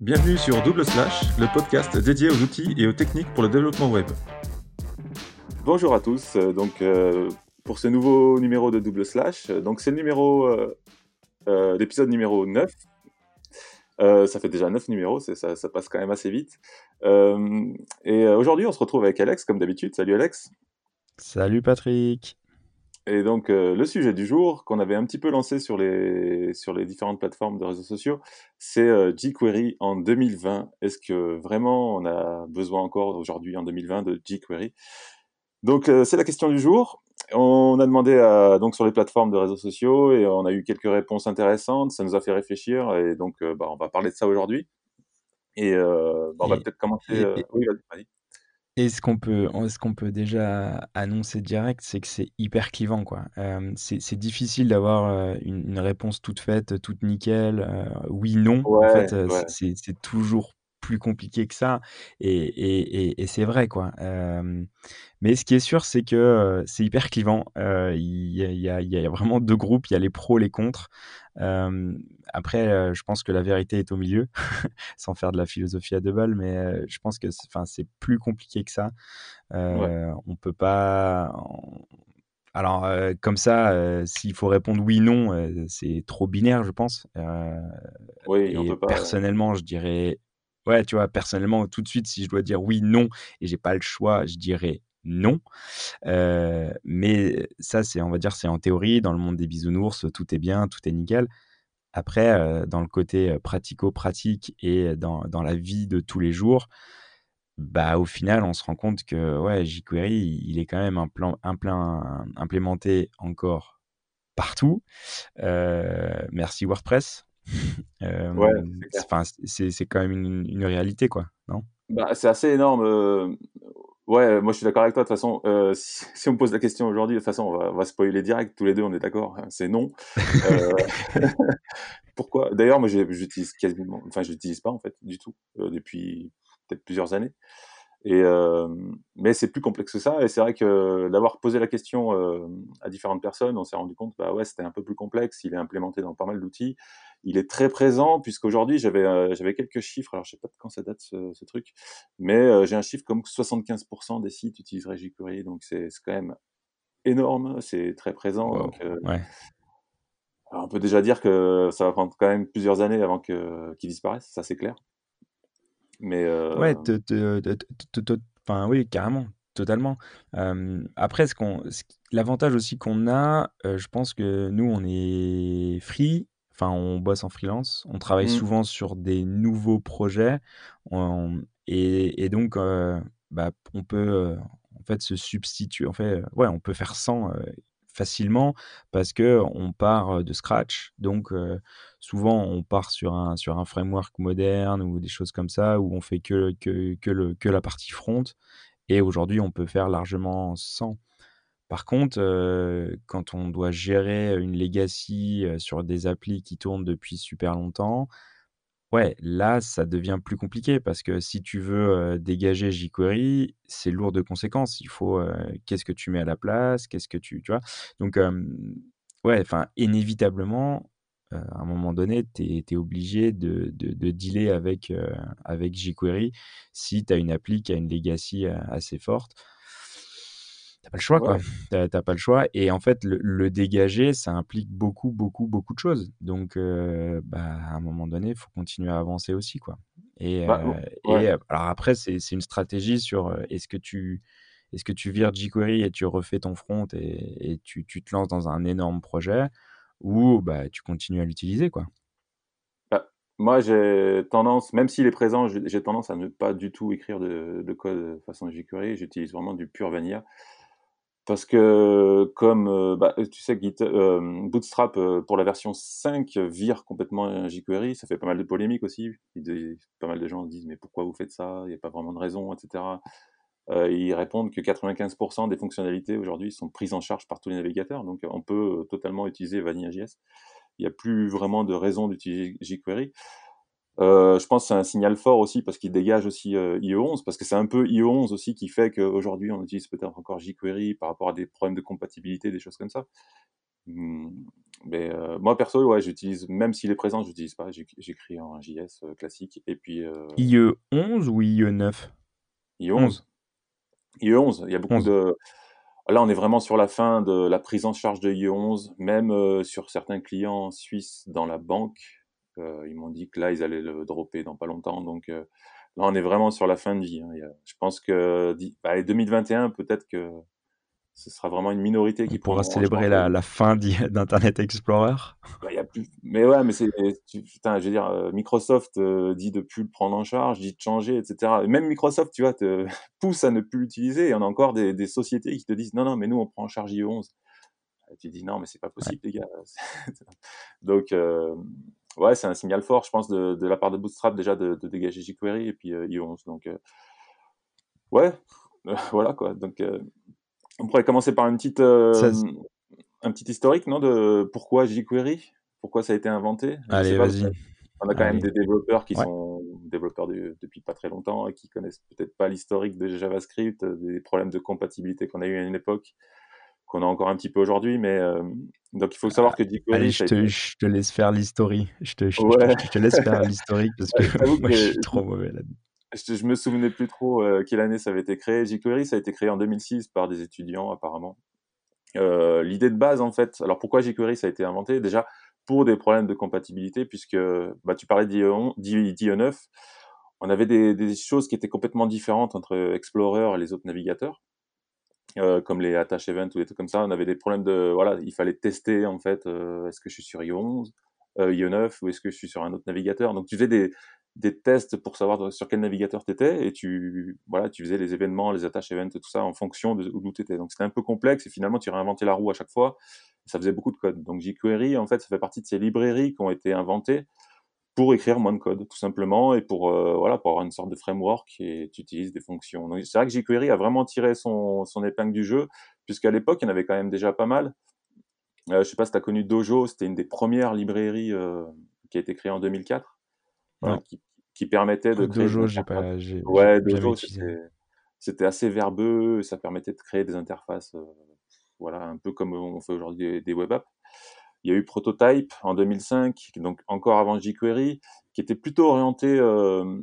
Bienvenue sur Double Slash, le podcast dédié aux outils et aux techniques pour le développement web. Bonjour à tous, euh, donc euh, pour ce nouveau numéro de Double Slash, euh, donc c'est le numéro, l'épisode numéro 9. ça fait déjà 9 numéros, ça, ça, passe quand même assez vite. et aujourd'hui, on se retrouve avec Alex, comme d'habitude. Salut Alex. Salut Patrick. Et donc, euh, le sujet du jour, qu'on avait un petit peu lancé sur les, sur les différentes plateformes de réseaux sociaux, c'est euh, jQuery en 2020. Est-ce que vraiment on a besoin encore aujourd'hui, en 2020, de jQuery? Donc, euh, c'est la question du jour. On a demandé à, donc sur les plateformes de réseaux sociaux et on a eu quelques réponses intéressantes. Ça nous a fait réfléchir et donc, bah, on va parler de ça aujourd'hui. Et bah, on va peut-être commencer. oui, vas-y. Et ce qu'on peut, ce qu'on peut déjà annoncer direct, c'est que c'est hyper clivant, quoi. c'est difficile d'avoir une, réponse toute faite, toute nickel, oui, non. en fait, c'est toujours plus compliqué que ça. Et, et, et, c'est vrai, quoi. mais ce qui est sûr, c'est que c'est hyper clivant. Il y, y, a, y, a vraiment deux groupes, il y a les pros, les contres. après, je pense que la vérité est au milieu, sans faire de la philosophie à deux balles, mais je pense que c'est plus compliqué que ça. On peut pas. Alors, comme ça, s'il faut répondre oui, non, c'est trop binaire, je pense. oui, on peut pas. Personnellement, je dirais ouais, tu vois, personnellement, tout de suite, si je dois dire oui, non, et j'ai pas le choix, je dirais non. mais ça, c'est, on va dire, c'est en théorie. Dans le monde des bisounours, tout est bien, tout est nickel. Après, dans le côté pratico-pratique et dans, dans, la vie de tous les jours, bah, au final, on se rend compte que ouais, jQuery, il est quand même un plan, un plein, implémenté encore partout. merci WordPress. Euh, ouais, c'est quand même une, réalité, quoi, non? Bah, C'est assez énorme. Euh, ouais, moi je suis d'accord avec toi. De toute façon, euh, si, on me pose la question aujourd'hui, de toute façon, on va, spoiler direct. Tous les deux, on est d'accord. Hein, c'est non. Pourquoi? D'ailleurs, moi, j'utilise quasiment, enfin, je l'utilise pas en fait du tout depuis peut-être plusieurs années. Et mais c'est plus complexe que ça. Et c'est vrai que d'avoir posé la question à différentes personnes, on s'est rendu compte, bah ouais, c'était un peu plus complexe. Il est implémenté dans pas mal d'outils. Il est très présent puisqu'aujourd'hui j'avais j'avais quelques chiffres. Alors je sais pas de quand ça date ce, truc, mais j'ai un chiffre comme 75% des sites utiliseraient jQuery. Donc c'est quand même énorme. C'est très présent. donc, ouais. on peut déjà dire que ça va prendre quand même plusieurs années avant qu'il disparaisse. Ça c'est clair. Mais Ouais, enfin, oui, carrément, totalement. après, ce qu'on, l'avantage aussi qu'on a, je pense que nous, on est free, enfin, on bosse en freelance, on travaille mmh. souvent sur des nouveaux projets, et, et, donc, bah, on peut en fait se substituer, en fait, ouais, on peut faire sans facilement parce que on part de scratch. Donc souvent on part sur un sur un framework moderne ou des choses comme ça où on fait que que, que, le, que la partie front. Et aujourd'hui on peut faire largement sans. Par contre, quand on doit gérer une legacy sur des applis qui tournent depuis super longtemps, Ouais, là, ça devient plus compliqué parce que si tu veux dégager jQuery, c'est lourd de conséquences. Il faut qu'est-ce que tu mets à la place, qu'est-ce que tu, tu vois? Donc, ouais, enfin, inévitablement, à un moment donné, tu es, obligé de, de, de dealer avec, avec jQuery si tu as une appli qui a une legacy assez forte. T'as pas le choix, quoi. T'as pas le choix. Et en fait, le, dégager, ça implique beaucoup, beaucoup, beaucoup de choses. Donc, euh, bah, à un moment donné, il faut continuer à avancer aussi, quoi. Et, bah, euh, et alors après, c'est une stratégie sur euh, est-ce que tu est-ce que tu vires jQuery et tu refais ton front et, et tu, tu, te lances dans un énorme projet ou bah, tu continues à l'utiliser, quoi. Bah, moi, j'ai tendance, même s'il est présent, j'ai tendance à ne pas du tout écrire de, de code façon jQuery. J'utilise vraiment du pur vanilla. Parce que comme euh, bah, tu sais, Git, euh, Bootstrap euh, pour la version 5 vire complètement jQuery, ça fait pas mal de polémiques aussi. pas mal de gens disent mais pourquoi vous faites ça? Il n'y a pas vraiment de raison, etc. ils répondent que 95% des fonctionnalités aujourd'hui sont prises en charge par tous les navigateurs, donc on peut totalement utiliser Vanilla.js. Il n'y a plus vraiment de raison d'utiliser jQuery. Euh, je pense que c'est un signal fort aussi parce qu'il dégage aussi euh, IE11, parce que c'est un peu IE11 aussi qui fait qu'aujourd'hui on utilise peut-être encore jQuery par rapport à des problèmes de compatibilité, des choses comme ça. Hum, Mais euh, moi, perso, ouais, j'utilise, même s'il est présent, je n'utilise pas. J'écris en JS euh, classique. Et puis, IE 11 ou IE 9 IE 11. IE 11. Il y a beaucoup de. Là, on est vraiment sur la fin de la prise en charge de IE 11, même sur certains clients suisses dans la banque. Ils m'ont dit que là, ils allaient le dropper dans pas longtemps. Donc là, on est vraiment sur la fin de vie. Hein. Je pense que 2021, bah, peut-être que ce sera vraiment une minorité qui pourra célébrer la, la, fin d'Internet Explorer. Bah, y a plus... Mais ouais, mais c'est, putain, je veux dire, euh, Microsoft euh, dit de plus le prendre en charge, dit de changer, etc. même Microsoft, tu vois, te pousse à ne plus l'utiliser. Et on a encore des, des, sociétés qui te disent non, non, mais nous on prend en charge IE11. Et tu dis non, mais c'est pas possible, les gars. Donc euh, ouais, c'est un signal fort, je pense, de, de, la part de Bootstrap déjà de, de dégager jQuery et puis IE11. Donc ouais, voilà quoi. Donc on pourrait commencer par une petite, euh, un petit historique, non, de pourquoi jQuery, pourquoi ça a été inventé? Allez, vas-y. On a quand même des développeurs qui sont développeurs depuis pas très longtemps et qui connaissent peut-être pas l'historique de JavaScript, des problèmes de compatibilité qu'on a eu à une époque, qu'on a encore un petit peu aujourd'hui. Mais euh, donc il faut savoir que jQuery. Allez, je te, je te, laisse faire l'historique. Je te, je, te, laisse faire l'historique parce que moi, je suis trop mauvais là-dedans je, je, me souvenais plus trop euh, quelle année ça avait été créé. jQuery, ça a été créé en 2006 par des étudiants apparemment. Euh, L'idée de base en fait, alors pourquoi jQuery ça a été inventé? Déjà pour des problèmes de compatibilité, puisque bah, tu parlais d'IE9, on avait des, des, choses qui étaient complètement différentes entre Explorer et les autres navigateurs. Euh, comme les attach events ou des trucs comme ça, on avait des problèmes de voilà, il fallait tester en fait, euh, est-ce que je suis sur IE11, euh, IE9 ou est-ce que je suis sur un autre navigateur. Donc tu faisais des, des tests pour savoir sur quel navigateur tu étais et tu voilà tu faisais les événements les attaches events tout ça en fonction de d'où tu donc c'était un peu complexe et finalement tu réinventais la roue à chaque fois. Ça faisait beaucoup de code. Donc jQuery en fait ça fait partie de ces librairies qui ont été inventées pour écrire moins de code tout simplement et pour euh, voilà pour avoir une sorte de framework et tu utilises des fonctions donc c'est vrai que jQuery a vraiment tiré son, son épingle du jeu puisqu'à l'époque il y en avait quand même déjà pas mal euh, je sais pas si tu as connu Dojo c'était une des premières librairies euh, qui a été créée en 2004 qui, qui, permettait de créer. Dojo, j'ai pas. Ouais, Dojo, c'était assez verbeux, ça permettait de créer des interfaces, euh, voilà, un peu comme on fait aujourd'hui des, web apps. Il y a eu Prototype en 2005, donc encore avant jQuery, qui était plutôt orienté. Euh,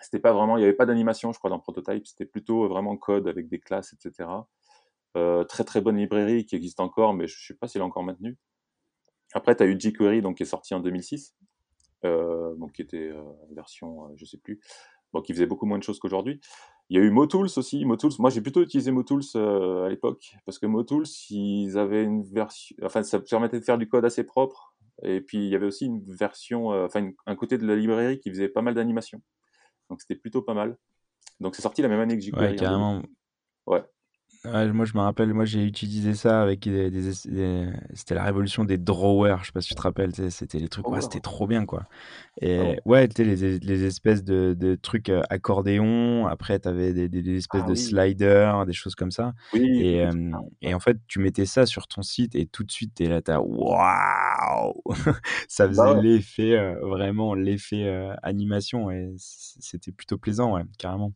c'était pas vraiment, il n'y avait pas d'animation, je crois, dans Prototype. C'était plutôt vraiment code avec des classes, etc. Euh, très très bonne librairie qui existe encore, mais je ne sais pas s'il est encore maintenu. Après, tu as eu jQuery, donc qui est sorti en 2006, euh, donc qui était euh, version, euh, je sais plus, bon, qui faisait beaucoup moins de choses qu'aujourd'hui. Il y a eu Motools aussi. Motools, moi j'ai plutôt utilisé Motools à l'époque parce que Motools, ils avaient une version, enfin ça permettait de faire du code assez propre. Et puis il y avait aussi une version, enfin un côté de la librairie qui faisait pas mal d'animation. Donc c'était plutôt pas mal. Donc c'est sorti la même année que jQuery. Ouais, carrément. Ouais moi, je me rappelle, moi, j'ai utilisé ça avec des, c'était la révolution des drawers. Je sais pas si tu te rappelles, c'était les trucs, ouais, c'était trop bien, quoi. Et ah ouais, tu les, les espèces de, de trucs euh, accordéon. Après, tu avais des, des, espèces ah de sliders, des choses comme ça. et, et en fait, tu mettais ça sur ton site et tout de suite, tu es là, t'as waouh! ça bah faisait l'effet, euh, vraiment, l'effet euh, animation et c'était plutôt plaisant, ouais, carrément.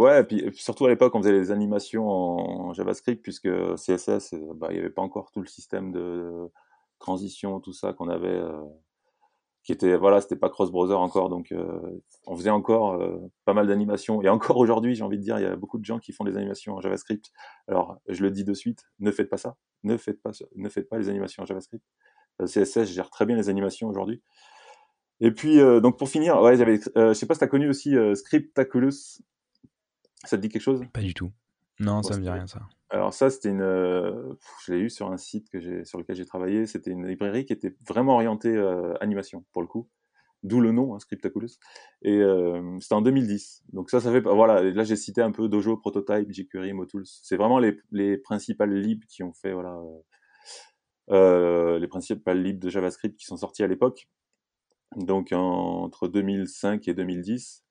Ouais, et puis, surtout à l'époque, on faisait les animations en JavaScript, puisque CSS, euh, bah, il n'y avait pas encore tout le système de transition, tout ça qu'on avait, euh, qui était, voilà, c'était pas cross-browser encore, donc euh, on faisait encore pas mal d'animations. Et encore aujourd'hui, j'ai envie de dire, il y a beaucoup de gens qui font des animations en JavaScript. Alors, je le dis de suite, ne faites pas ça, ne faites pas, ne faites pas les animations en JavaScript. CSS gère très bien les animations aujourd'hui. Et puis, donc pour finir, ouais, j'avais, je sais pas si tu as connu aussi Scriptaculous. Ça te dit quelque chose? Pas du tout. Non, ça me dit rien ça. Alors ça, c'était une, euh, je l'ai eu sur un site que j'ai, sur lequel j'ai travaillé. C'était une librairie qui était vraiment orientée euh, animation pour le coup, d'où le nom, hein, Scriptaculous. Et euh, c'était en 2010. Donc ça, ça fait, voilà. Là, j'ai cité un peu Dojo, Prototype, jQuery, Motools. C'est vraiment les, les principales libs qui ont fait, voilà, les principales libs de JavaScript qui sont sortis à l'époque. Donc entre 2005 et 2010.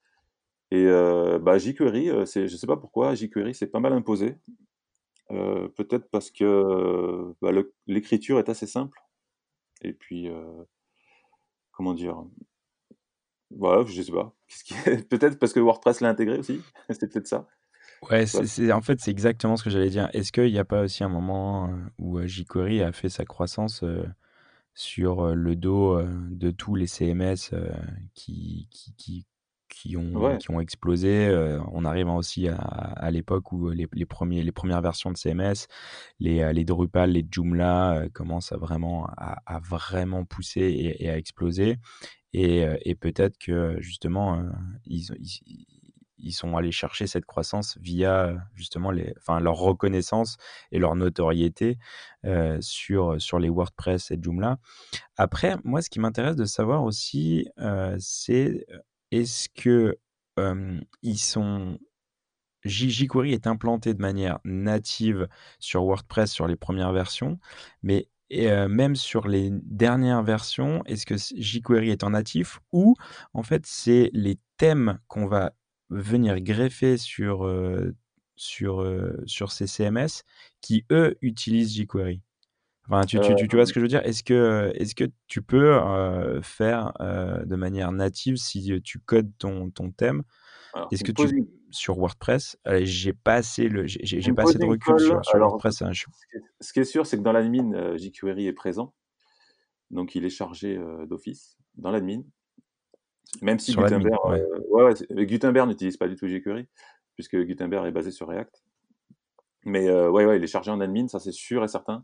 Et euh, bah, jQuery, euh, c'est, je sais pas pourquoi, jQuery c'est pas mal imposé. Euh, peut-être parce que bah, l'écriture est assez simple. Et puis, comment dire? Voilà, je sais pas. peut-être parce que WordPress l'a intégré aussi. c'est peut-être ça. Ouais, c'est, en fait, c'est exactement ce que j'allais dire. Est-ce qu'il n'y a pas aussi un moment où jQuery a fait sa croissance sur le dos de tous les CMS qui, qui, qui, qui ont, qui ont explosé. on arrive aussi à, à l'époque où les, les, premiers, les premières versions de CMS, les, les Drupal, les Joomla commencent à vraiment, à, à vraiment pousser et, et, à exploser. Et, et peut-être que justement, ils, ils, ils, sont allés chercher cette croissance via justement les, enfin, leur reconnaissance et leur notoriété euh, sur, sur les WordPress et Joomla. Après, moi, ce qui m'intéresse de savoir aussi, euh, c'est est-ce que ils sont jQuery est implanté de manière native sur WordPress sur les premières versions, mais même sur les dernières versions, est-ce que jQuery est en natif ou en fait c'est les thèmes qu'on va venir greffer sur, sur, sur ces CMS qui eux utilisent jQuery Enfin, tu, tu, tu, vois ce que je veux dire? Est-ce que, est que tu peux euh, faire euh, de manière native si tu codes ton, ton thème? Est-ce que tu sur WordPress? J'ai pas assez le, j'ai pas assez de recul sur, sur WordPress. Hein, ce qui est sûr, c'est que dans l'admin, euh, jQuery est présent, donc il est chargé d'office dans l'admin. Même si Gutenberg, ouais. Ouais, Gutenberg n'utilise pas du tout jQuery, puisque Gutenberg est basé sur React. Mais ouais, ouais, il est chargé en admin, ça c'est sûr et certain.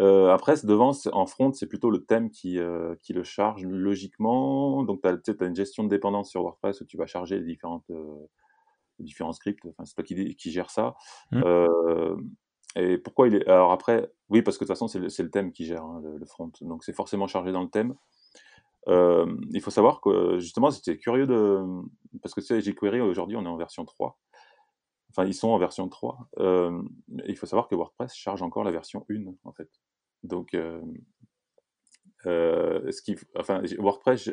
Euh, après, devant, en front, c'est plutôt le thème qui, euh, qui le charge logiquement. Donc, tu as, une gestion de dépendance sur WordPress où tu vas charger les différentes, euh, différents scripts. Enfin, c'est toi qui, qui gère ça. Mmh. Euh, et pourquoi il est. Alors, après, oui, parce que de toute façon, c'est le, le, thème qui gère hein, le, front. Donc, c'est forcément chargé dans le thème. Il faut savoir que, justement, c'était curieux de. Parce que tu sais, jQuery, aujourd'hui, on est en version 3. Enfin, ils sont en version 3. Euh, il faut savoir que WordPress charge encore la version 1, en fait. Donc, euh, euh, ce qui, enfin, WordPress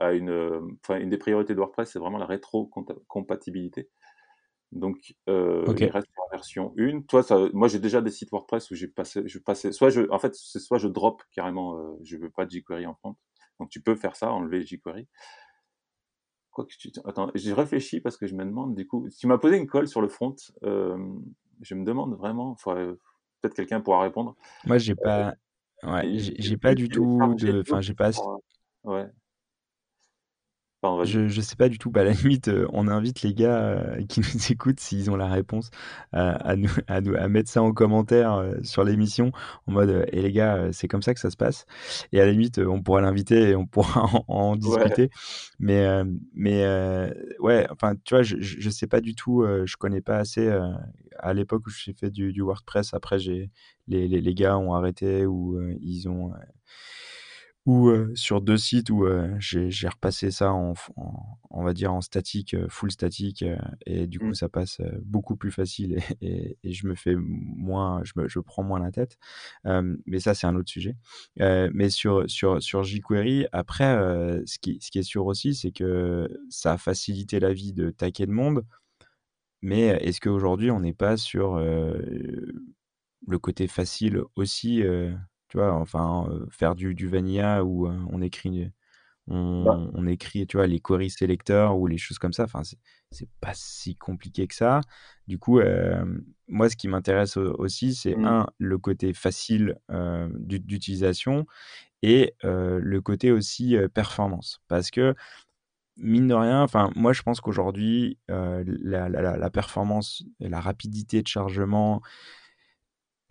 a une, enfin, une des priorités de WordPress, c'est vraiment la rétro-compatibilité. Donc, il reste en version 1. Toi, ça, moi, j'ai déjà des sites WordPress où j'ai passé, je passais, soit je, en fait, c'est soit je drop carrément, je veux pas de jQuery en front. Donc, tu peux faire ça, enlever jQuery. Quoi que tu... Attends, j'ai réfléchi parce que je me demande, du coup, tu m'as posé une colle sur le front, euh, je me demande vraiment, peut-être quelqu'un pourra répondre. Moi, j'ai pas, ouais, j'ai pas du tout de, enfin, j'ai pas. Ouais je, je sais pas du tout. Bah, à la limite, euh, on invite les gars euh, qui nous écoutent, s'ils ont la réponse, à, nous, à, nous, à mettre ça en commentaire euh, sur l'émission, en mode Et les gars, c'est comme ça que ça se passe. Et à la limite, on pourra l'inviter et on pourra en, en discuter. Mais, mais ouais, enfin, tu vois, je, je sais pas du tout, je connais pas assez. à l'époque où j'ai fait du, du, WordPress, après, j'ai les, les, les, gars ont arrêté ou ils ont ou sur deux sites où j'ai repassé ça en, on va dire en statique, full statique, et du coup mmh. ça passe beaucoup plus facile et, et, je me fais moins, je, me, je prends moins la tête. mais ça c'est un autre sujet. mais sur sur sur jQuery, après, ce qui ce qui est sûr aussi, c'est que ça a facilité la vie de taquet de monde. Mais est-ce qu'aujourd'hui on n'est pas sur le côté facile aussi tu vois, enfin, faire du, du vanilla où on écrit, bah on, on, écrit, tu vois, les query selectors ou les choses comme ça. Enfin, c'est pas si compliqué que ça. Du coup, moi, ce qui m'intéresse aussi, c'est mmh. un, le côté facile d'utilisation et le côté aussi performance. Parce que mine de rien, enfin, moi, je pense qu'aujourd'hui, la, la, la, performance et la rapidité de chargement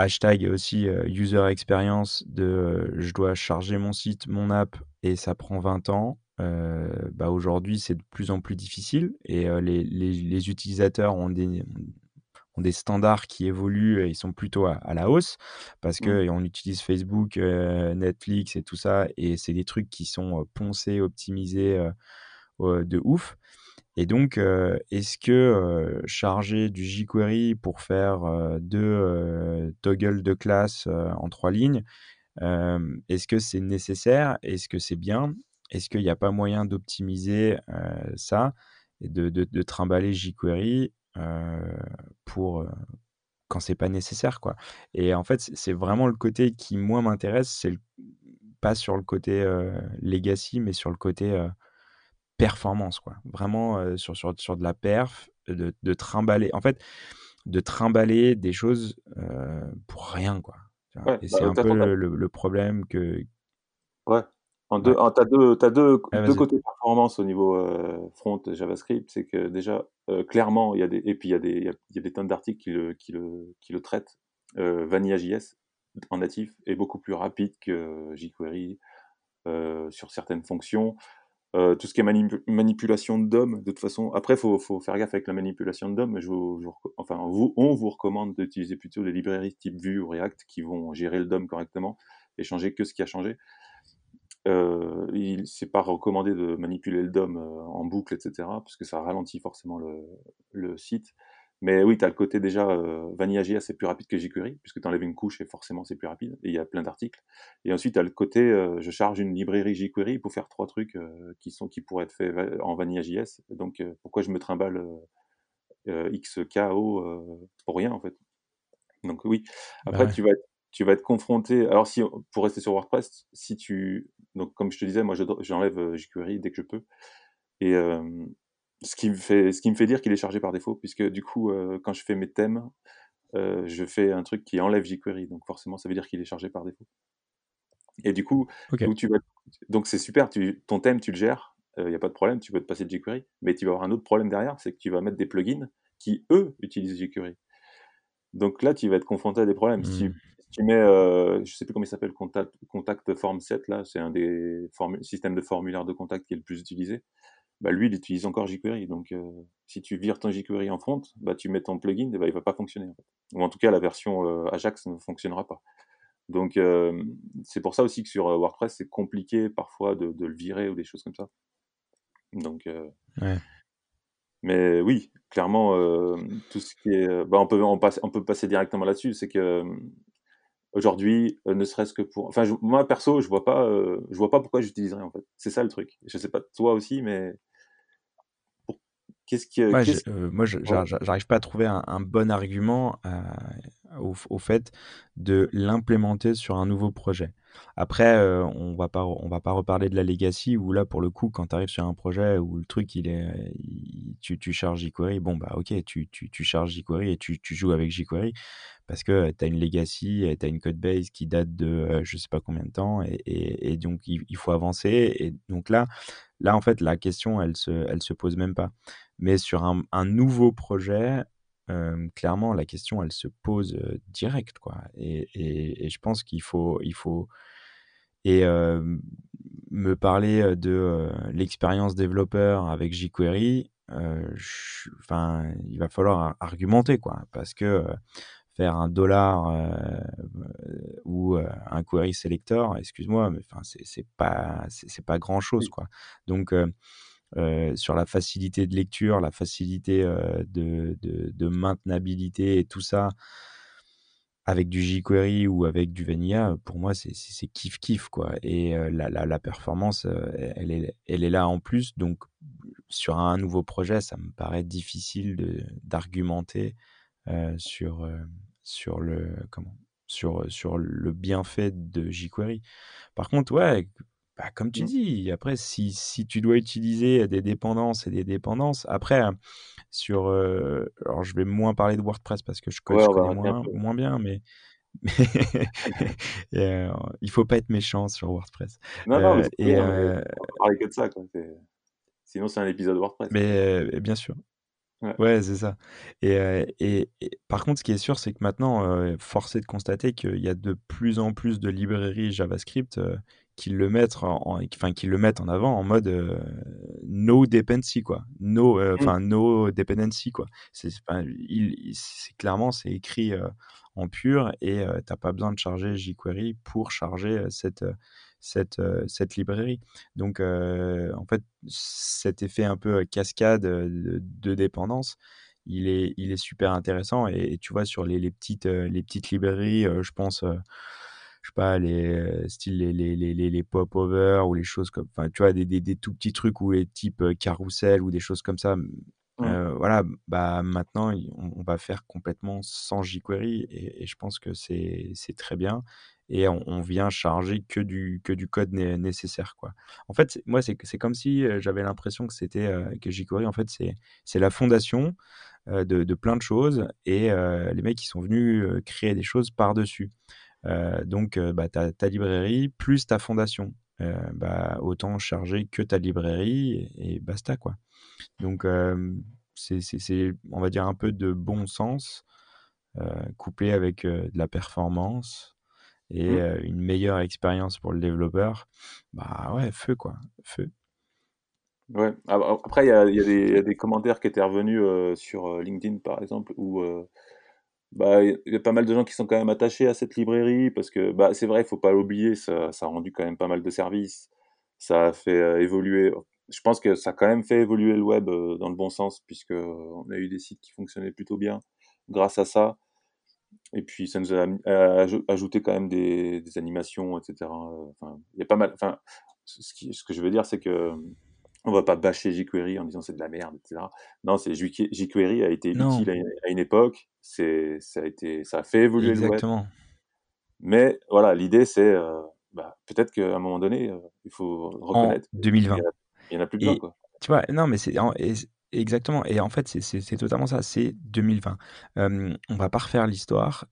hashtag aussi euh, user experience de euh, je dois charger mon site, mon app et ça prend 20 ans. Euh, bah aujourd'hui, c'est de plus en plus difficile et les, les, les, utilisateurs ont des, ont des standards qui évoluent et ils sont plutôt à, à la hausse parce que on utilise Facebook, Netflix et tout ça et c'est des trucs qui sont poncés, optimisés de ouf. Et donc, euh, est-ce que euh, charger du jQuery pour faire euh, deux toggles de classe en trois lignes, est-ce que c'est nécessaire? Est-ce que c'est bien? Est-ce qu'il n'y a pas moyen d'optimiser ça et de, de, de, trimballer jQuery pour quand c'est pas nécessaire quoi? Et en fait, c'est vraiment le côté qui moi m'intéresse, c'est pas sur le côté legacy, mais sur le côté performance, quoi. Vraiment sur, sur, sur, de la perf, de, de, trimballer. En fait, de trimballer des choses pour rien, quoi. et bah, c'est un peu le, le, problème que, Ouais. En deux, tu as deux, as deux, deux côtés performance au niveau euh, front JavaScript. C'est que déjà, euh, clairement, il y a des, et puis il y a des, il y a, des tonnes d'articles qui le, qui, le, qui le traitent. Euh, Vanilla.js en natif est beaucoup plus rapide que jQuery sur certaines fonctions. Tout ce qui est manipulation de DOM, de toute façon. Après, faut, faut, faire gaffe avec la manipulation de DOM. Je vous, enfin, vous, on vous recommande d'utiliser plutôt les librairies type Vue ou React qui vont gérer le DOM correctement et changer que ce qui a changé. Euh, il c'est pas recommandé de manipuler le DOM euh, en boucle, etc., parce que ça ralentit forcément le, le site. Mais oui, tu as le côté déjà, euh, Vanilla.js c'est plus rapide que jQuery, puisque tu enlèves une couche et forcément c'est plus rapide, et il y a plein d'articles. Et ensuite, tu as le côté, euh, je charge une librairie jQuery pour faire trois trucs euh, qui, sont, qui pourraient être faits en Vanilla.js. Donc, pourquoi je me trimballe XKO pour rien, en fait Donc oui, bah après, tu vas être tu vas être confronté. Alors, si, pour rester sur WordPress, si tu. Donc, comme je te disais, moi, j'enlève euh, jQuery dès que je peux. Et euh, ce, qui me fait, ce qui me fait dire qu'il est chargé par défaut, puisque du coup, euh, quand je fais mes thèmes, je fais un truc qui enlève jQuery. Donc, forcément, ça veut dire qu'il est chargé par défaut. Et du coup, tu vas... donc c'est super, tu, ton thème, tu le gères, il n'y a pas de problème, tu peux te passer de jQuery, mais tu vas avoir un autre problème derrière, c'est que tu vas mettre des plugins qui, eux, utilisent jQuery. Donc là, tu vas être confronté à des problèmes. Si, tu mets, euh, je sais plus comment il s'appelle, Contact, Contact Form 7, là, c'est un des systèmes de formulaire de contact qui est le plus utilisé. Bah, lui, il utilise encore jQuery. Donc, euh, si tu vires ton jQuery en front, bah, tu mets ton plugin, et bah, il va pas fonctionner. En fait. Ou en tout cas, la version euh, Ajax ne fonctionnera pas. Donc, euh, c'est pour ça aussi que sur WordPress, c'est compliqué parfois de, de, le virer ou des choses comme ça. Donc, ouais. mais oui, clairement, tout ce qui est, bah, on peut on, passe, on peut passer directement là-dessus. C'est que aujourd'hui, euh, ne serait-ce que pour. Enfin, moi perso, je vois pas, euh, je vois pas pourquoi j'utiliserais en fait. C'est ça le truc. Je sais pas toi aussi, mais qu'est-ce qui. Ouais, euh, moi, j'arrive pas à trouver un, un bon argument au, au, fait de l'implémenter sur un nouveau projet. Après, euh, on va pas, on va pas reparler de la legacy où là, pour le coup, quand tu arrives sur un projet où le truc, il est, tu, tu, charges jQuery, bon, bah, ok, tu, tu, tu charges jQuery et tu, tu, joues avec jQuery parce que tu as une legacy, tu as une code base qui date de euh, je sais pas combien de temps et, et, donc il, il, faut avancer. Et donc là, là, en fait, la question, elle se, elle se pose même pas. Mais sur un, un nouveau projet, euh, clairement, la question, elle se pose euh, direct, quoi. Et, et, et, je pense qu'il faut, il faut, et euh, me parler de l'expérience développeur avec jQuery, enfin, il va falloir argumenter, quoi, parce que faire un dollar ou un query selector, excuse-moi, mais enfin, c'est pas, c'est pas grand chose, quoi. Donc euh, sur la facilité de lecture, la facilité euh, de, de, maintenabilité et tout ça, avec du jQuery ou avec du Vanilla, pour moi, c'est kiff kiff. Et euh, la, la, la, performance, elle est, elle est là en plus. Donc, sur un nouveau projet, ça me paraît difficile d'argumenter sur, sur le comment sur, sur le bienfait de jQuery. Par contre, ouais, bah, comme tu mmh. dis, après, si, si, tu dois utiliser des dépendances et des dépendances, après, sur. Euh, alors, je vais moins parler de WordPress parce que je, connais, moins, moins, bien, mais. mais euh, il faut pas être méchant sur WordPress. Non, non, mais, euh, et, on parler que de ça. Quoi. Sinon, c'est un épisode WordPress. Mais bien sûr. Ouais, c'est ça. Et, et, par contre, ce qui est sûr, c'est que maintenant, euh, force est de constater qu'il y a de plus en plus de librairies JavaScript qui le mettent en, enfin le mettent en avant en mode euh, no dependency quoi. No euh, mmh. enfin no dependency quoi. C'est clairement c'est écrit euh, en pur et t'as pas besoin de charger jQuery pour charger cette cette cette librairie. Donc en fait cet effet un peu cascade de, dépendance il est il est super intéressant et, tu vois sur les, les petites les petites librairies je pense je sais pas, les euh, style les, les, les, les pop-over ou les choses comme, enfin, tu vois, des, des, des, tout petits trucs ou les types euh, carrousel ou des choses comme ça. Euh, voilà, bah maintenant on, va faire complètement sans jQuery et, et je pense que c'est très bien et on, on, vient charger que du, que du code nécessaire quoi. En fait, moi c'est comme si j'avais l'impression que c'était que jQuery en fait c'est la fondation de, de, plein de choses et les mecs qui sont venus créer des choses par dessus. Euh, donc, euh, bah, ta, ta librairie plus ta fondation. bah, autant charger que ta librairie et, basta quoi. Donc c'est, on va dire, un peu de bon sens couplé avec de la performance et mmh. une meilleure expérience pour le développeur. Bah ouais, feu quoi, feu. Ouais. Après, il y a, y a, des commentaires qui étaient revenus sur LinkedIn, par exemple, où bah, il y a pas mal de gens qui sont quand même attachés à cette librairie parce que bah, c'est vrai, il faut pas l'oublier, ça, ça, a rendu quand même pas mal de services. Ça a fait évoluer. Je pense que ça a quand même fait évoluer le web dans le bon sens puisque on a eu des sites qui fonctionnaient plutôt bien grâce à ça. Et puis ça nous a, ajouté quand même des, des animations, etc. Enfin, il y a pas mal. Enfin, ce que je veux dire, c'est que on va pas bâcher jQuery en disant c'est de la merde, etc. Non, c'est jQuery a été utile à une, époque, c'est ça a été ça a fait évoluer Exactement. le web. Mais voilà, l'idée c'est euh, bah, peut-être qu'à un moment donné, euh, il faut reconnaître. En 2020. Il y en a, plus besoin, quoi. Tu vois, non, mais c'est Exactement. Et en fait, c'est totalement ça. C'est 2020. On on va pas refaire l'histoire.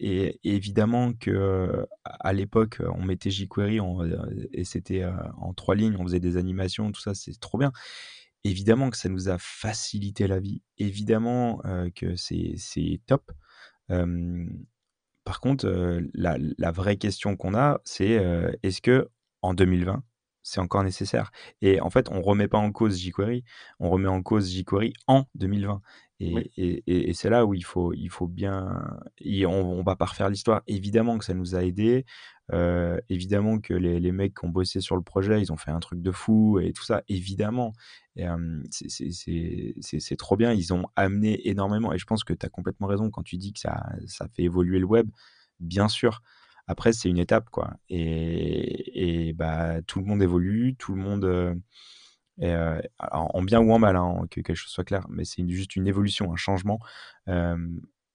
et, évidemment que à l'époque, on mettait jQuery et c'était en trois lignes. On faisait des animations, tout ça, c'est trop bien. Évidemment que ça nous a facilité la vie. Évidemment que c'est top. par contre, la, la vraie question qu'on a, c'est est-ce que en 2020, c'est encore nécessaire. Et en fait, on remet pas en cause jQuery, on remet en cause jQuery en 2020. Et, c'est là où il faut, il faut bien. on, va pas refaire l'histoire. Évidemment que ça nous a aidés. Euh, évidemment que les, mecs qui ont bossé sur le projet, ils ont fait un truc de fou et tout ça. Évidemment. c'est trop bien. Ils ont amené énormément. Et je pense que tu as complètement raison quand tu dis que ça, ça fait évoluer le web. Bien sûr. Après, c'est une étape, quoi. Et, bah, tout le monde évolue, tout le monde. Euh, euh, en bien ou en mal, hein, que quelque chose soit clair, mais c'est juste une évolution, un changement.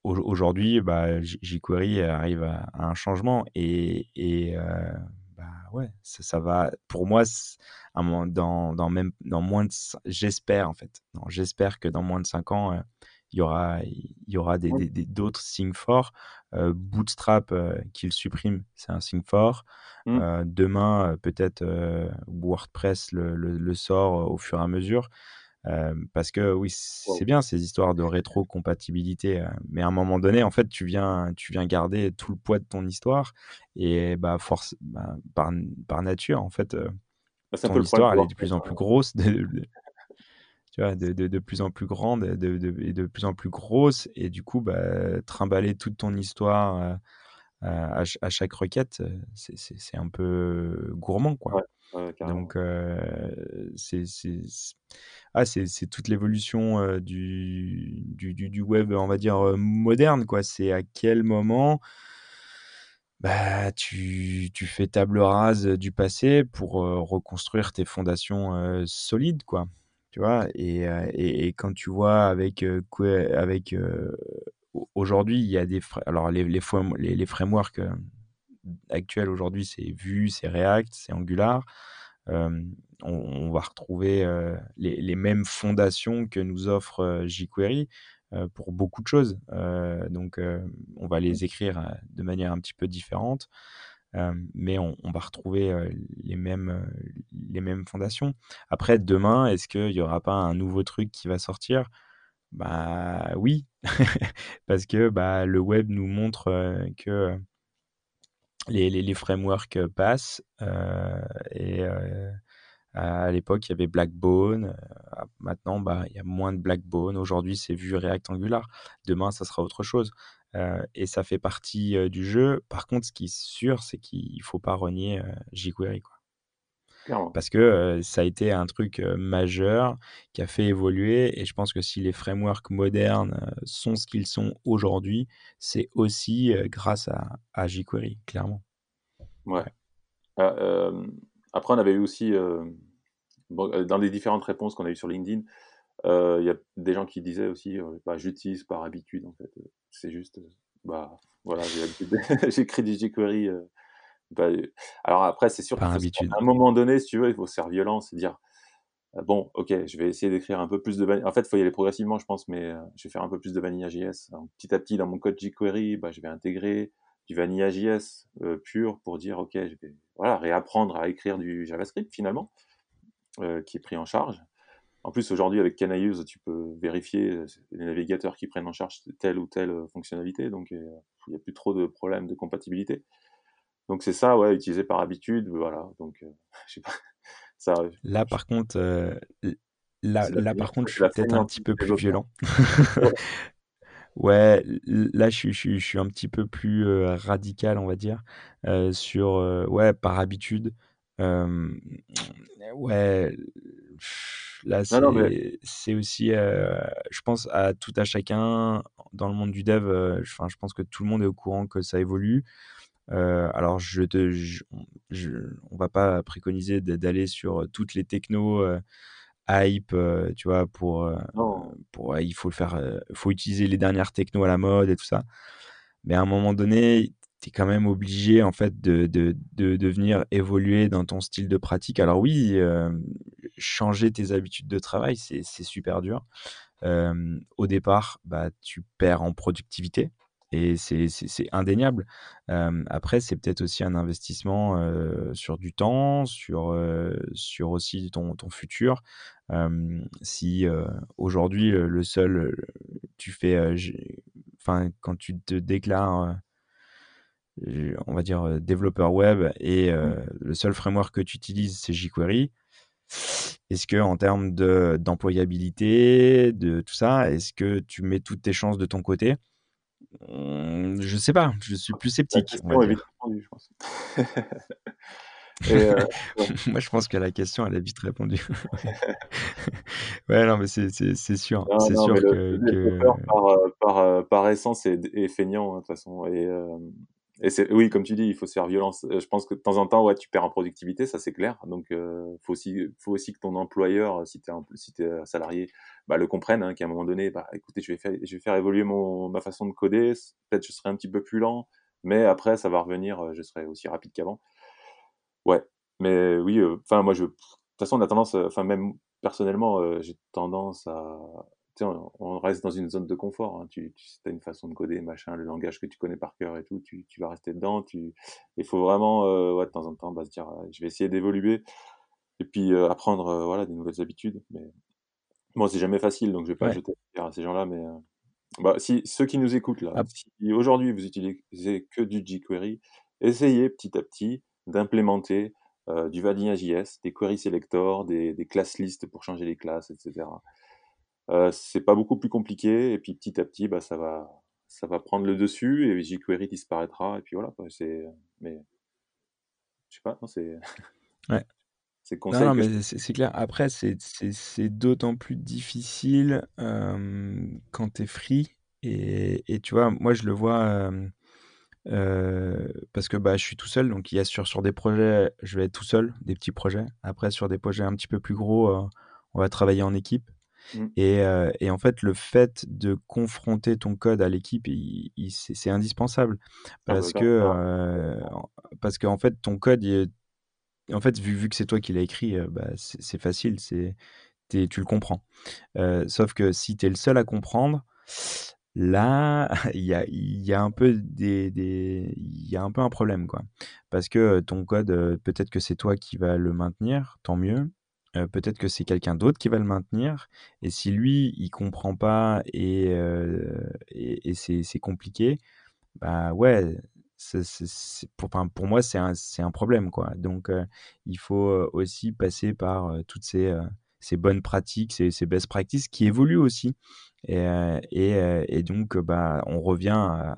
Aujourd'hui, bah, jQuery arrive à, un changement et, et bah, ouais, ça, va. Pour moi, dans, dans, même, dans moins. J'espère, en fait. J'espère que dans moins de 5 ans, il y aura, il y aura des, d'autres signes forts. Euh, Bootstrap qu'il supprime, c'est un signe fort. Mmh. Demain, peut-être WordPress le, le, sort au fur et à mesure. parce que oui, c'est bien ces histoires de rétro-compatibilité, mais à un moment donné, en fait, tu viens, tu viens garder tout le poids de ton histoire et bah, force, bah, par, par nature, en fait, bah, ton histoire elle est de plus en plus grosse. Tu vois, de, de, de, plus en plus grande et de, de, plus en plus grosse. Et du coup, bah, trimballer toute ton histoire euh, à, à, chaque requête, euh, c'est un peu gourmand, quoi. Donc, euh, c'est ah, toute l'évolution du, du, du, web, on va dire, moderne, quoi. C'est à quel moment bah, tu, tu, fais table rase du passé pour reconstruire tes fondations solides, quoi tu vois? Et, et, quand tu vois avec avec aujourd'hui il y a des alors les les, les, les frameworks actuels aujourd'hui c'est Vue c'est React c'est Angular. On, va retrouver les, les, mêmes fondations que nous offre jQuery pour beaucoup de choses. Donc on va les écrire de manière un petit peu différente mais on, va retrouver les, mêmes, les mêmes fondations. Après, demain, est-ce qu'il n'y aura pas un nouveau truc qui va sortir? Bah oui, parce que bah, le web nous montre que les, les, frameworks passent. et à l'époque, il y avait Blackbone. Maintenant, bah, il y a moins de Blackbone. Aujourd'hui, c'est vu React. Demain, ça sera autre chose. Euh, et ça fait partie du jeu. Par contre, ce qui est sûr, c'est qu'il ne faut pas renier jQuery. Quoi. Parce que ça a été un truc majeur qui a fait évoluer. Et je pense que si les frameworks modernes sont ce qu'ils sont aujourd'hui, c'est aussi grâce à, à, jQuery, clairement. Ouais. après, on avait eu aussi, dans les différentes réponses qu'on a eues sur LinkedIn, il y a des gens qui disaient aussi, bah, j'utilise par habitude en fait. C'est juste, bah voilà, j'écris du jQuery. Bah, alors après, c'est sûr qu'à un moment donné, si tu veux, il faut se faire violence et dire, bon, ok, je vais essayer d'écrire un peu plus de vanilla. En fait, il faut y aller progressivement, je pense, mais je vais faire un peu plus de Vanilla JS. petit à petit, dans mon code jQuery, bah, je vais intégrer du Vanilla JS pur pour dire, ok, je vais voilà, réapprendre à écrire du JavaScript finalement, qui est pris en charge. En plus, aujourd'hui, avec Canayuse, tu peux vérifier les navigateurs qui prennent en charge telle ou telle fonctionnalité, donc il n'y a plus trop de problèmes de compatibilité. Donc c'est ça, ouais, utilisé par habitude, voilà. Donc, je sais pas. Ça, là, par contre, là, là par contre, je suis peut-être un petit peu plus violent. Ouais, là, je, je, je, suis un petit peu plus radical, on va dire, sur, ouais, par habitude. ouais, là, c'est aussi, je pense, à tout à chacun dans le monde du dev. Enfin, je pense que tout le monde est au courant que ça évolue. alors, je te, je, on va pas préconiser d'aller sur toutes les technos hype, euh, tu vois, pour, euh, pour il faut le faire, euh, faut utiliser les dernières technos à la mode et tout ça. Mais à un moment donné, tu es quand même obligé en fait de, de, de, venir évoluer dans ton style de pratique. Alors oui, changer tes habitudes de travail, c'est super dur. au départ, bah, tu perds en productivité et c'est indéniable. après, c'est peut-être aussi un investissement sur du temps, sur, sur aussi ton, ton futur. si aujourd'hui, le seul, tu fais, enfin, quand tu te déclares, on va dire, développeur web et mmh. le seul framework que tu utilises, c'est jQuery. Est-ce que en termes d'employabilité, de, tout ça, est-ce que tu mets toutes tes chances de ton côté? Mmh, je sais pas, je suis plus sceptique. je pense. Euh, Moi, je pense que la question, elle est vite répondue. ouais, non, mais c'est sûr. C'est sûr que. que... Par, euh, par, euh, par, essence est, est feignant, hein, de toute façon. Et, oui, comme tu dis, il faut se faire violence. Je pense que de temps en temps, ouais, tu perds en productivité, ça c'est clair. Donc, il faut, aussi, faut aussi que ton employeur, si tu es, si es salarié, bah, le comprenne, hein, qu'à un moment donné, bah, écoutez, je vais faire, je vais faire évoluer ma façon de coder. Peut-être je serai un petit peu plus lent, mais après, ça va revenir, je serai aussi rapide qu'avant. Ouais, mais oui, enfin, moi, de toute façon, on a tendance, enfin, même personnellement, j'ai tendance à, on, on, reste dans une zone de confort. Hein. Tu, tu as une façon de coder, machin, le langage que tu connais par cœur et tout, tu, tu vas rester dedans. Tu... Il faut vraiment, euh, ouais, de temps en temps, bah, se dire, euh, je vais essayer d'évoluer et puis euh, apprendre euh, voilà, des nouvelles habitudes. Mais bon, c'est jamais facile, donc je vais pas jeter à ces gens-là. Mais bah, si ceux qui nous écoutent là, ah. si aujourd'hui vous utilisez que du jQuery, essayez petit à petit d'implémenter du Vanilla.js, des query selector, des, des class lists pour changer les classes, etc. Euh, c'est pas beaucoup plus compliqué et puis petit à petit bah ça va ça va prendre le dessus et jQuery disparaîtra et puis voilà c'est mais je sais pas c'est ouais c'est non, mais c'est clair. Après, c'est d'autant plus difficile euh, quand tu es free. Et, et, tu vois, moi, je le vois euh, parce que bah, je suis tout seul. Donc, il y a sur, sur des projets, je vais être tout seul, des petits projets. Après, sur des projets un petit peu plus gros, on va travailler en équipe. Mmh. Et, euh, et, en fait, le fait de confronter ton code à l'équipe, c'est indispensable ah bah, parce que euh, parce qu'en fait, ton code, en fait, vu, vu que c'est toi qui l'as écrit, euh, bah, c'est facile, c'est tu le comprends. sauf que si tu es le seul à comprendre, là, il y a, y a, un peu des, des, y a un peu un problème quoi, parce que ton code, peut-être que c'est toi qui va le maintenir, tant mieux. Euh, peut-être que c'est quelqu'un d'autre qui va le maintenir. Et si lui, il comprend pas et, euh, et, c'est compliqué, bah ouais, pour, pour, moi, c'est un, un, problème. Quoi. Donc, euh, il faut aussi passer par toutes ces, ces, bonnes pratiques, ces, ces, best practices qui évoluent aussi. Et, et, et donc, bah, on revient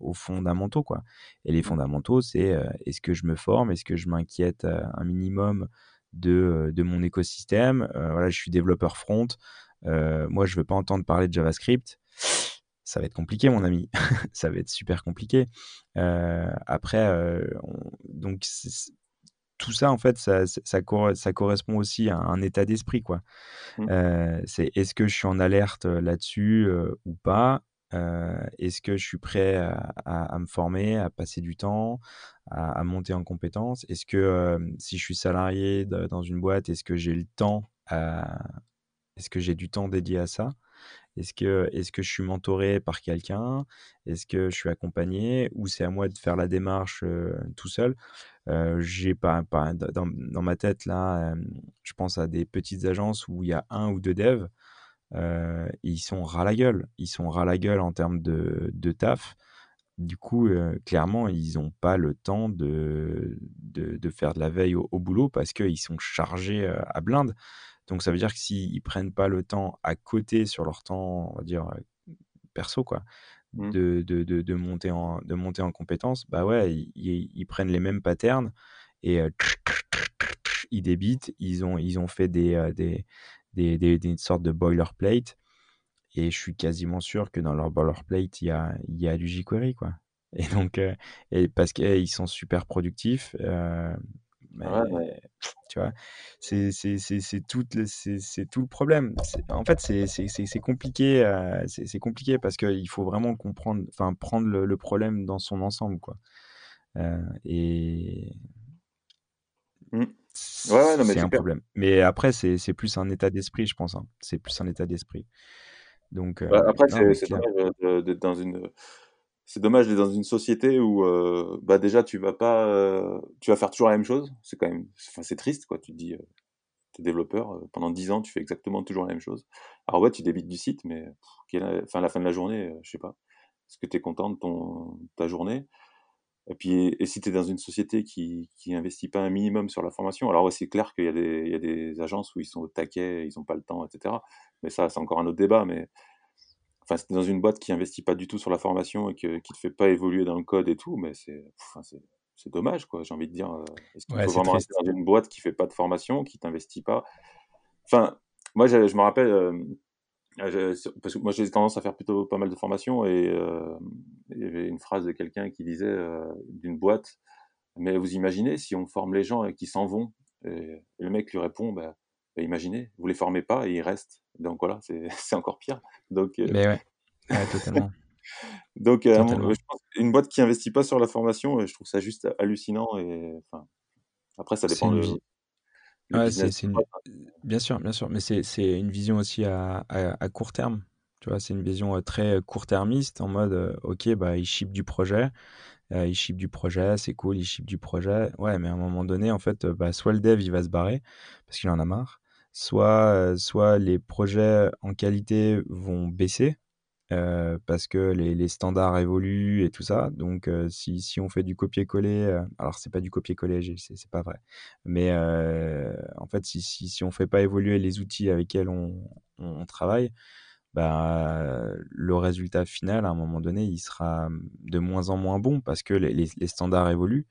aux fondamentaux. Quoi. Et les fondamentaux, c'est est-ce que je me forme Est-ce que je m'inquiète un minimum de, de mon écosystème. Euh, voilà, je suis développeur front. Euh, moi, je ne veux pas entendre parler de JavaScript ça va être compliqué, mon ami. ça va être super compliqué. Euh, après, donc tout ça, en fait, ça, ça, ça, correspond aussi à un état d'esprit, quoi. Mmh. c'est est-ce que je suis en alerte là-dessus ou pas? euh, est-ce que je suis prêt à, me former, à passer du temps, à, monter en compétences? Est-ce que euh, si je suis salarié dans une boîte, est-ce que j'ai le temps Est-ce que j'ai du temps dédié à ça? Est-ce que, est que je suis mentoré par quelqu'un? Est-ce que je suis accompagné? Ou c'est à moi de faire la démarche tout seul? J'ai pas, pas dans, dans, ma tête là, je pense à des petites agences où il y a un ou deux devs. Ils sont ras la gueule. Ils sont ras la gueule en termes de, de taf. Du coup, clairement, ils n'ont pas le temps de, de, faire de la veille au, boulot parce qu'ils sont chargés à blinde. Donc, ça veut dire que s'ils ne prennent pas le temps à côté sur leur temps, on va dire, perso, quoi, mmh. de, monter en, de monter en compétences, bah ouais, ils, prennent les mêmes patterns et ils débitent. Ils ont, ils ont fait des, des, des, des, des sortes de boilerplate et je suis quasiment sûr que dans leur boilerplate, il y a, il y a du jQuery, quoi. Et donc, euh, et parce qu'ils sont super productifs, euh, tu vois, c'est tout, le problème. En fait, c'est compliqué, euh, c'est compliqué parce qu'il faut vraiment comprendre, enfin, prendre le, problème dans son ensemble, quoi. et mmh. Ouais, c'est un problème. Mais après, c'est plus un état d'esprit, je pense. Hein. C'est plus un état d'esprit. Donc, bah, après, c'est dommage d'être dans une. C'est dommage d'être dans une société où bah déjà tu vas pas, tu vas faire toujours la même chose. C'est quand même, enfin, c'est triste quoi. Tu te dis, tu es développeur pendant 10 ans, tu fais exactement toujours la même chose. Alors ouais, tu débites du site, mais enfin, à la fin de la journée, je sais pas. Est-ce que tu es content de ton ta journée? Et puis, et si tu es dans une société qui, qui investit pas un minimum sur la formation, alors ouais, c'est clair qu'il y, a des, il y a des agences où ils sont au taquet, ils n'ont pas le temps, etc. Mais ça, c'est encore un autre débat. Mais enfin, si dans une boîte qui investit pas du tout sur la formation et que, qui te fait pas évoluer dans le code et tout, mais c'est, dommage, quoi. J'ai envie de dire. Euh, est-ce qu'il faut vraiment rester dans une boîte qui fait pas de formation, qui t'investit pas? Enfin, moi, je, je me rappelle. Euh, parce que moi j'ai tendance à faire plutôt pas mal de formations et euh, il y avait une phrase de quelqu'un qui disait euh, d'une boîte mais vous imaginez si on forme les gens et qu'ils s'en vont? Et, le mec lui répond bah, bah, imaginez vous les formez pas et ils restent donc voilà c'est encore pire. Donc euh, mais ouais, totalement. donc une boîte qui investit pas sur la formation je trouve ça juste hallucinant et enfin après ça dépend de c'est une... Bien sûr, bien sûr, mais c'est une vision aussi à, à, court terme. Tu vois, c'est une vision très court-termiste en mode, ok, bah, il ship du projet, il ship du projet, c'est cool, il ship du projet. Ouais, mais à un moment donné, en fait, bah, soit le dev, il va se barrer parce qu'il en a marre, soit, soit les projets en qualité vont baisser parce que les, standards évoluent et tout ça. Donc, si, on fait du copier-coller, alors c'est pas du copier-coller, c'est pas vrai. Mais en fait, si, si, si on fait pas évoluer les outils avec lesquels on, travaille, bah, le résultat final, à un moment donné, il sera de moins en moins bon parce que les standards évoluent.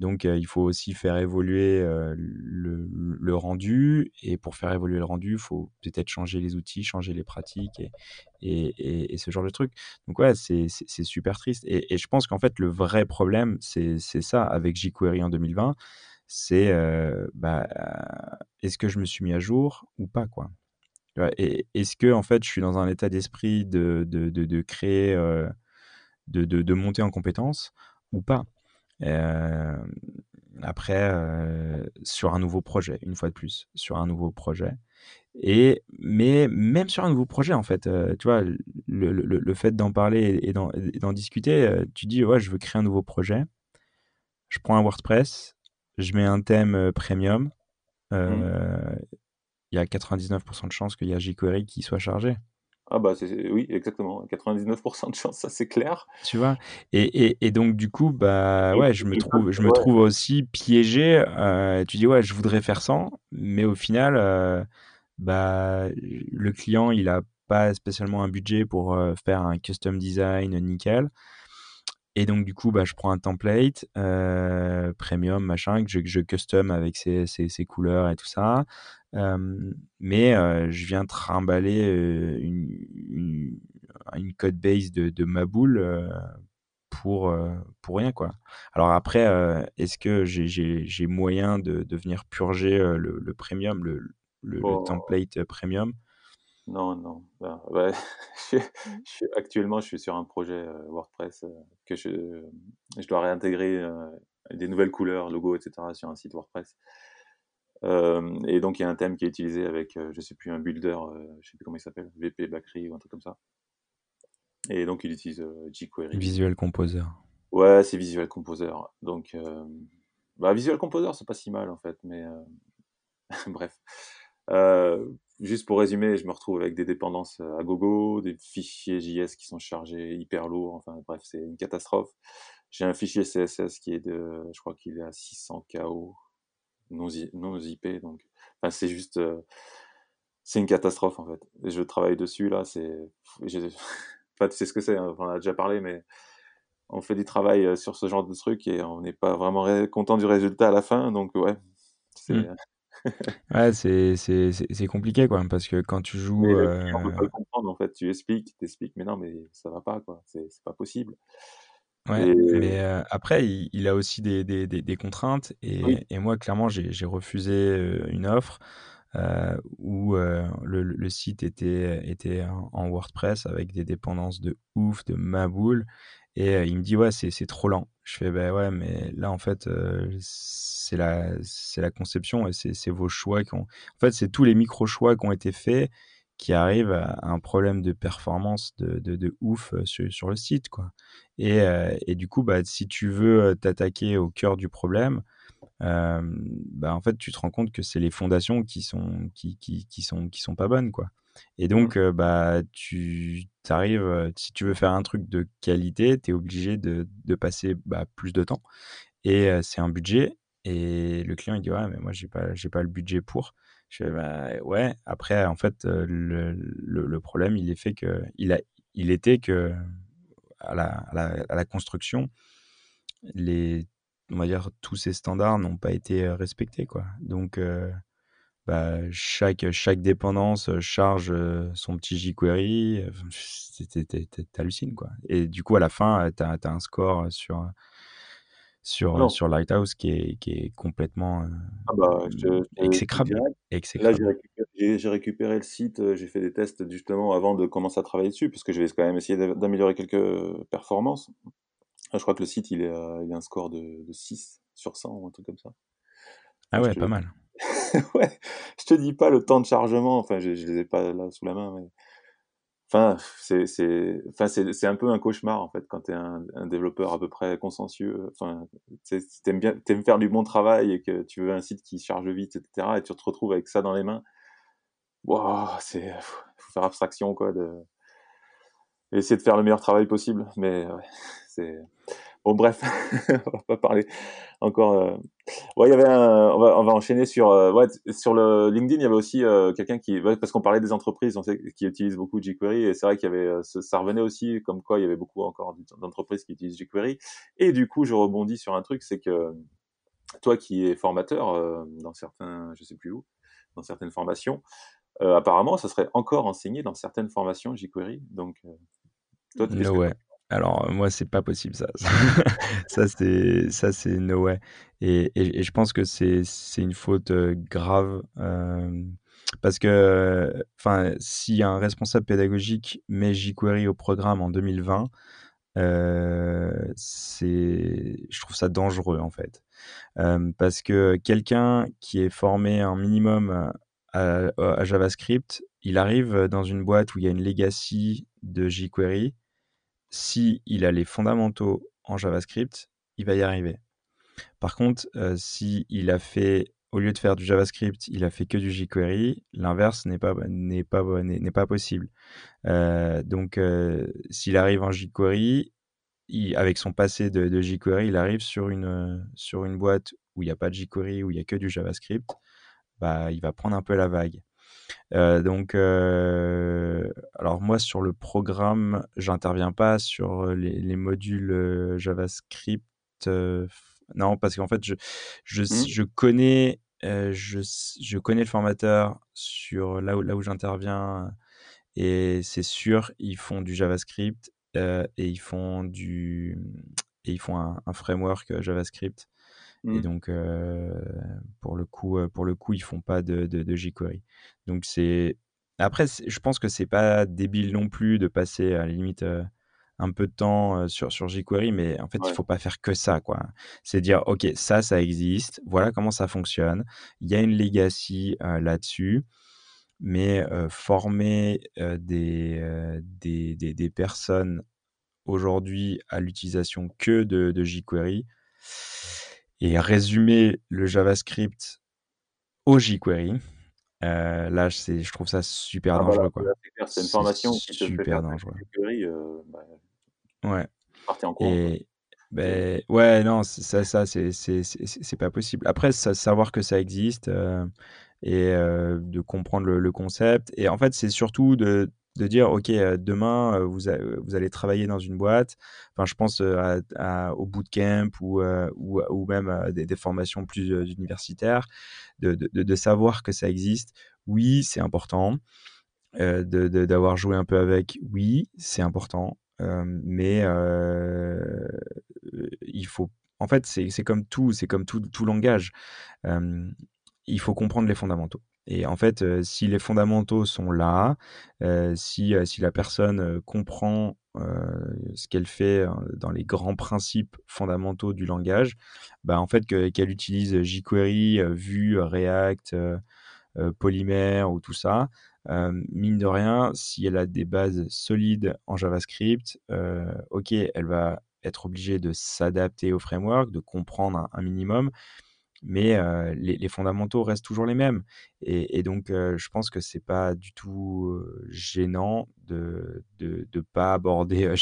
Donc, il faut aussi faire évoluer le, rendu. Et pour faire évoluer le rendu, il faut peut-être changer les outils, changer les pratiques et, ce genre de trucs. Donc, ouais, c'est super triste. Et, je pense qu'en fait, le vrai problème, c'est ça avec jQuery en 2020. C'est bah, est-ce que je me suis mis à jour ou pas, quoi? Est-ce que, en fait, je suis dans un état d'esprit de, créer, de, monter en compétences ou pas? Après, euh, sur un nouveau projet, une fois de plus, sur un nouveau projet. Et, mais même sur un nouveau projet, en fait, euh, tu vois, le, le, le fait d'en parler et d'en discuter, tu dis, ouais, je veux créer un nouveau projet. Je prends un WordPress, je mets un thème premium. Mmh. Il y a 99% de chances qu'il y a jQuery qui soit chargé. Ah bah oui, exactement. 99% de chance, ça c'est clair. Tu vois? Et, et, et, donc du coup, bah ouais, je me trouve, je me trouve aussi piégé. Euh, tu dis ouais, je voudrais faire ça, mais au final, euh, bah le client, il a pas spécialement un budget pour euh, faire un custom design nickel. Et donc, du coup, bah, je prends un template premium, machin, que je, je custom avec ses, ses, couleurs et tout ça mais je viens trimballer une, une, code base de, de ma boule pour, pour rien. quoi. Alors après, est-ce que j'ai moyen de, de, venir purger le, le premium, le, le, oh. template premium? Non, non. Je, je, actuellement, je suis sur un projet WordPress que je, je dois réintégrer des nouvelles couleurs, logos, etc. sur un site WordPress. Et donc il y a un thème qui est utilisé avec, je sais plus, un builder, je sais plus comment il s'appelle, VP Bakery ou un truc comme ça. Et donc il utilise jQuery. Visual Composer. Ouais, c'est Visual Composer. Donc, bah, Visual Composer, c'est pas si mal en fait, mais bref. juste pour résumer, je me retrouve avec des dépendances à gogo, des fichiers JS qui sont chargés hyper lourds. Enfin bref, c'est une catastrophe. J'ai un fichier CSS qui est de, je crois qu'il est à 600 KO non, non IP, donc enfin, c'est juste, c'est une catastrophe en fait. Et je travaille dessus là, c'est, enfin, tu sais ce que c'est, hein, on en a déjà parlé, mais on fait du travail sur ce genre de truc et on n'est pas vraiment content du résultat à la fin, donc ouais, c'est. Mmh. ouais, c'est, c'est, c'est compliqué quoi, parce que quand tu joues. on peut pas le comprendre en fait. Tu expliques, tu expliques, mais non, mais ça va pas quoi, c'est, c'est pas possible. Ouais, mais après, il, a aussi des, des, des, contraintes. Et, et, moi, clairement, j'ai refusé une offre où le, le, site était, était en WordPress avec des dépendances de ouf, de maboule. Et il me dit, ouais, c'est trop lent. Je fais, bah ouais, mais là, en fait, c'est la, la conception et c'est vos choix qui ont. En fait, c'est tous les micro-choix qui ont été faits qui arrive à un problème de performance de, de, ouf euh, sur, sur, le site. Quoi. Et, et, du coup, bah, si tu veux t'attaquer au cœur du problème, bah, en fait, tu te rends compte que c'est les fondations qui sont, qui, qui, qui, sont, qui sont pas bonnes. Quoi. Et donc, mmh. bah, tu arrives, si tu veux faire un truc de qualité, tu es obligé de, de passer bah, plus de temps. Et c'est un budget. Et le client, il dit, ouais, mais moi, j'ai pas, j'ai pas le budget pour. Je fais, bah, ouais. Après, en fait, le, le, problème, il est fait que, il, a, il était que à la, construction, les, on va dire, tous ces standards n'ont pas été respectés, quoi. Donc, bah, chaque, chaque dépendance charge son petit jQuery. T'hallucines, quoi. Et du coup, à la fin, tu as, as, un score sur sur, sur Lighthouse qui est, qui est complètement ah bah, exécrable. Là, j'ai récupéré, le site, j'ai fait des tests justement avant de commencer à travailler dessus, parce que je vais quand même essayer d'améliorer quelques performances. je crois que le site, il, est, il a un score de, de, 6 sur 100 ou un truc comme ça. Ah ouais, pas mal. ouais, je te dis pas le temps de chargement, enfin, je, je les ai pas là sous la main, mais Enfin, c'est c'est enfin c'est un peu un cauchemar en fait quand tu es un, un, développeur à peu près consciencieux. Enfin, tu aimes bien t'aimes faire du bon travail et que tu veux un site qui charge vite, etc. Et tu te retrouves avec ça dans les mains. Waouh, c'est faut faire abstraction quoi de essayer de faire le meilleur travail possible. Mais ouais, c'est Bon, bref, on va pas parler encore. Euh... Ouais, il y avait un... on, va, on va enchaîner sur euh... ouais, sur le LinkedIn. Il y avait aussi euh, quelqu'un qui parce qu'on parlait des entreprises on sait, qui utilisent beaucoup jQuery et c'est vrai qu'il y avait euh, ça revenait aussi comme quoi il y avait beaucoup encore d'entreprises qui utilisent jQuery et du coup je rebondis sur un truc c'est que toi qui es formateur euh, dans certains je sais plus où dans certaines formations apparemment ça serait encore enseigné dans certaines formations jQuery donc toi, no ouais. Alors, moi, c'est pas possible, ça. ça, c'est, ça, no way. Et, je pense que c'est, une faute grave. parce que, si un responsable pédagogique met jQuery au programme en 2020, c'est, je trouve ça dangereux, en fait. parce que quelqu'un qui est formé un minimum à, à, JavaScript, il arrive dans une boîte où il y a une legacy de jQuery si il a les fondamentaux en JavaScript, il va y arriver. Par contre, euh, si il a fait, au lieu de faire du JavaScript, il a fait que du jQuery, l'inverse n'est pas, n'est pas, n'est, pas possible. Euh, donc, euh, s'il arrive en jQuery, avec son passé de, jQuery, il arrive sur une, sur une boîte où il n'y a pas de jQuery, où il n'y a que du JavaScript, bah, il va prendre un peu la vague. Euh, donc, euh, alors moi sur le programme, j'interviens pas sur les, modules euh, JavaScript. non, parce qu'en fait, je, je, mmh. je connais, je, je, connais le formateur sur là où, là où j'interviens et c'est sûr, ils font du JavaScript et ils font du et ils font un, un framework JavaScript. Et mmh. donc, pour le coup, pour le coup, ils font pas de, de, jQuery. Donc c'est après, je pense que c'est pas débile non plus de passer à la limite un peu de temps sur, sur jQuery, mais en fait, il faut pas faire que ça, quoi. C'est dire, OK, ça, ça existe, voilà comment ça fonctionne, il y a une legacy là-dessus, mais former des, des, des, des, personnes aujourd'hui à l'utilisation que de, de jQuery et résumer le JavaScript au jQuery, euh, là, je trouve ça super ah, dangereux. c'est une formation qui te super fait dangereux. Euh, bah, ouais. En et, ben, ouais, non, ça, ça c'est pas possible. Après, savoir que ça existe euh, et euh, de comprendre le, le, concept. Et en fait, c'est surtout de, de dire, OK, demain, vous, vous, allez travailler dans une boîte. Enfin, je pense au bootcamp ou, ou, même des, formations plus universitaires, de, de, de, savoir que ça existe. Oui, c'est important. Euh, D'avoir joué un peu avec, oui, c'est important. mais il faut. En fait, c'est comme tout, c'est comme tout, tout langage. il faut comprendre les fondamentaux. Et en fait, si les fondamentaux sont là, si, si la personne comprend ce qu'elle fait dans les grands principes fondamentaux du langage, bah, en fait, qu'elle utilise jQuery, Vue, React, Polymer ou tout ça, mine de rien, si elle a des bases solides en JavaScript, ok, elle va être obligée de s'adapter au framework, de comprendre un minimum, mais les, fondamentaux restent toujours les mêmes. Et, donc, je pense que c'est pas du tout gênant de ne pas aborder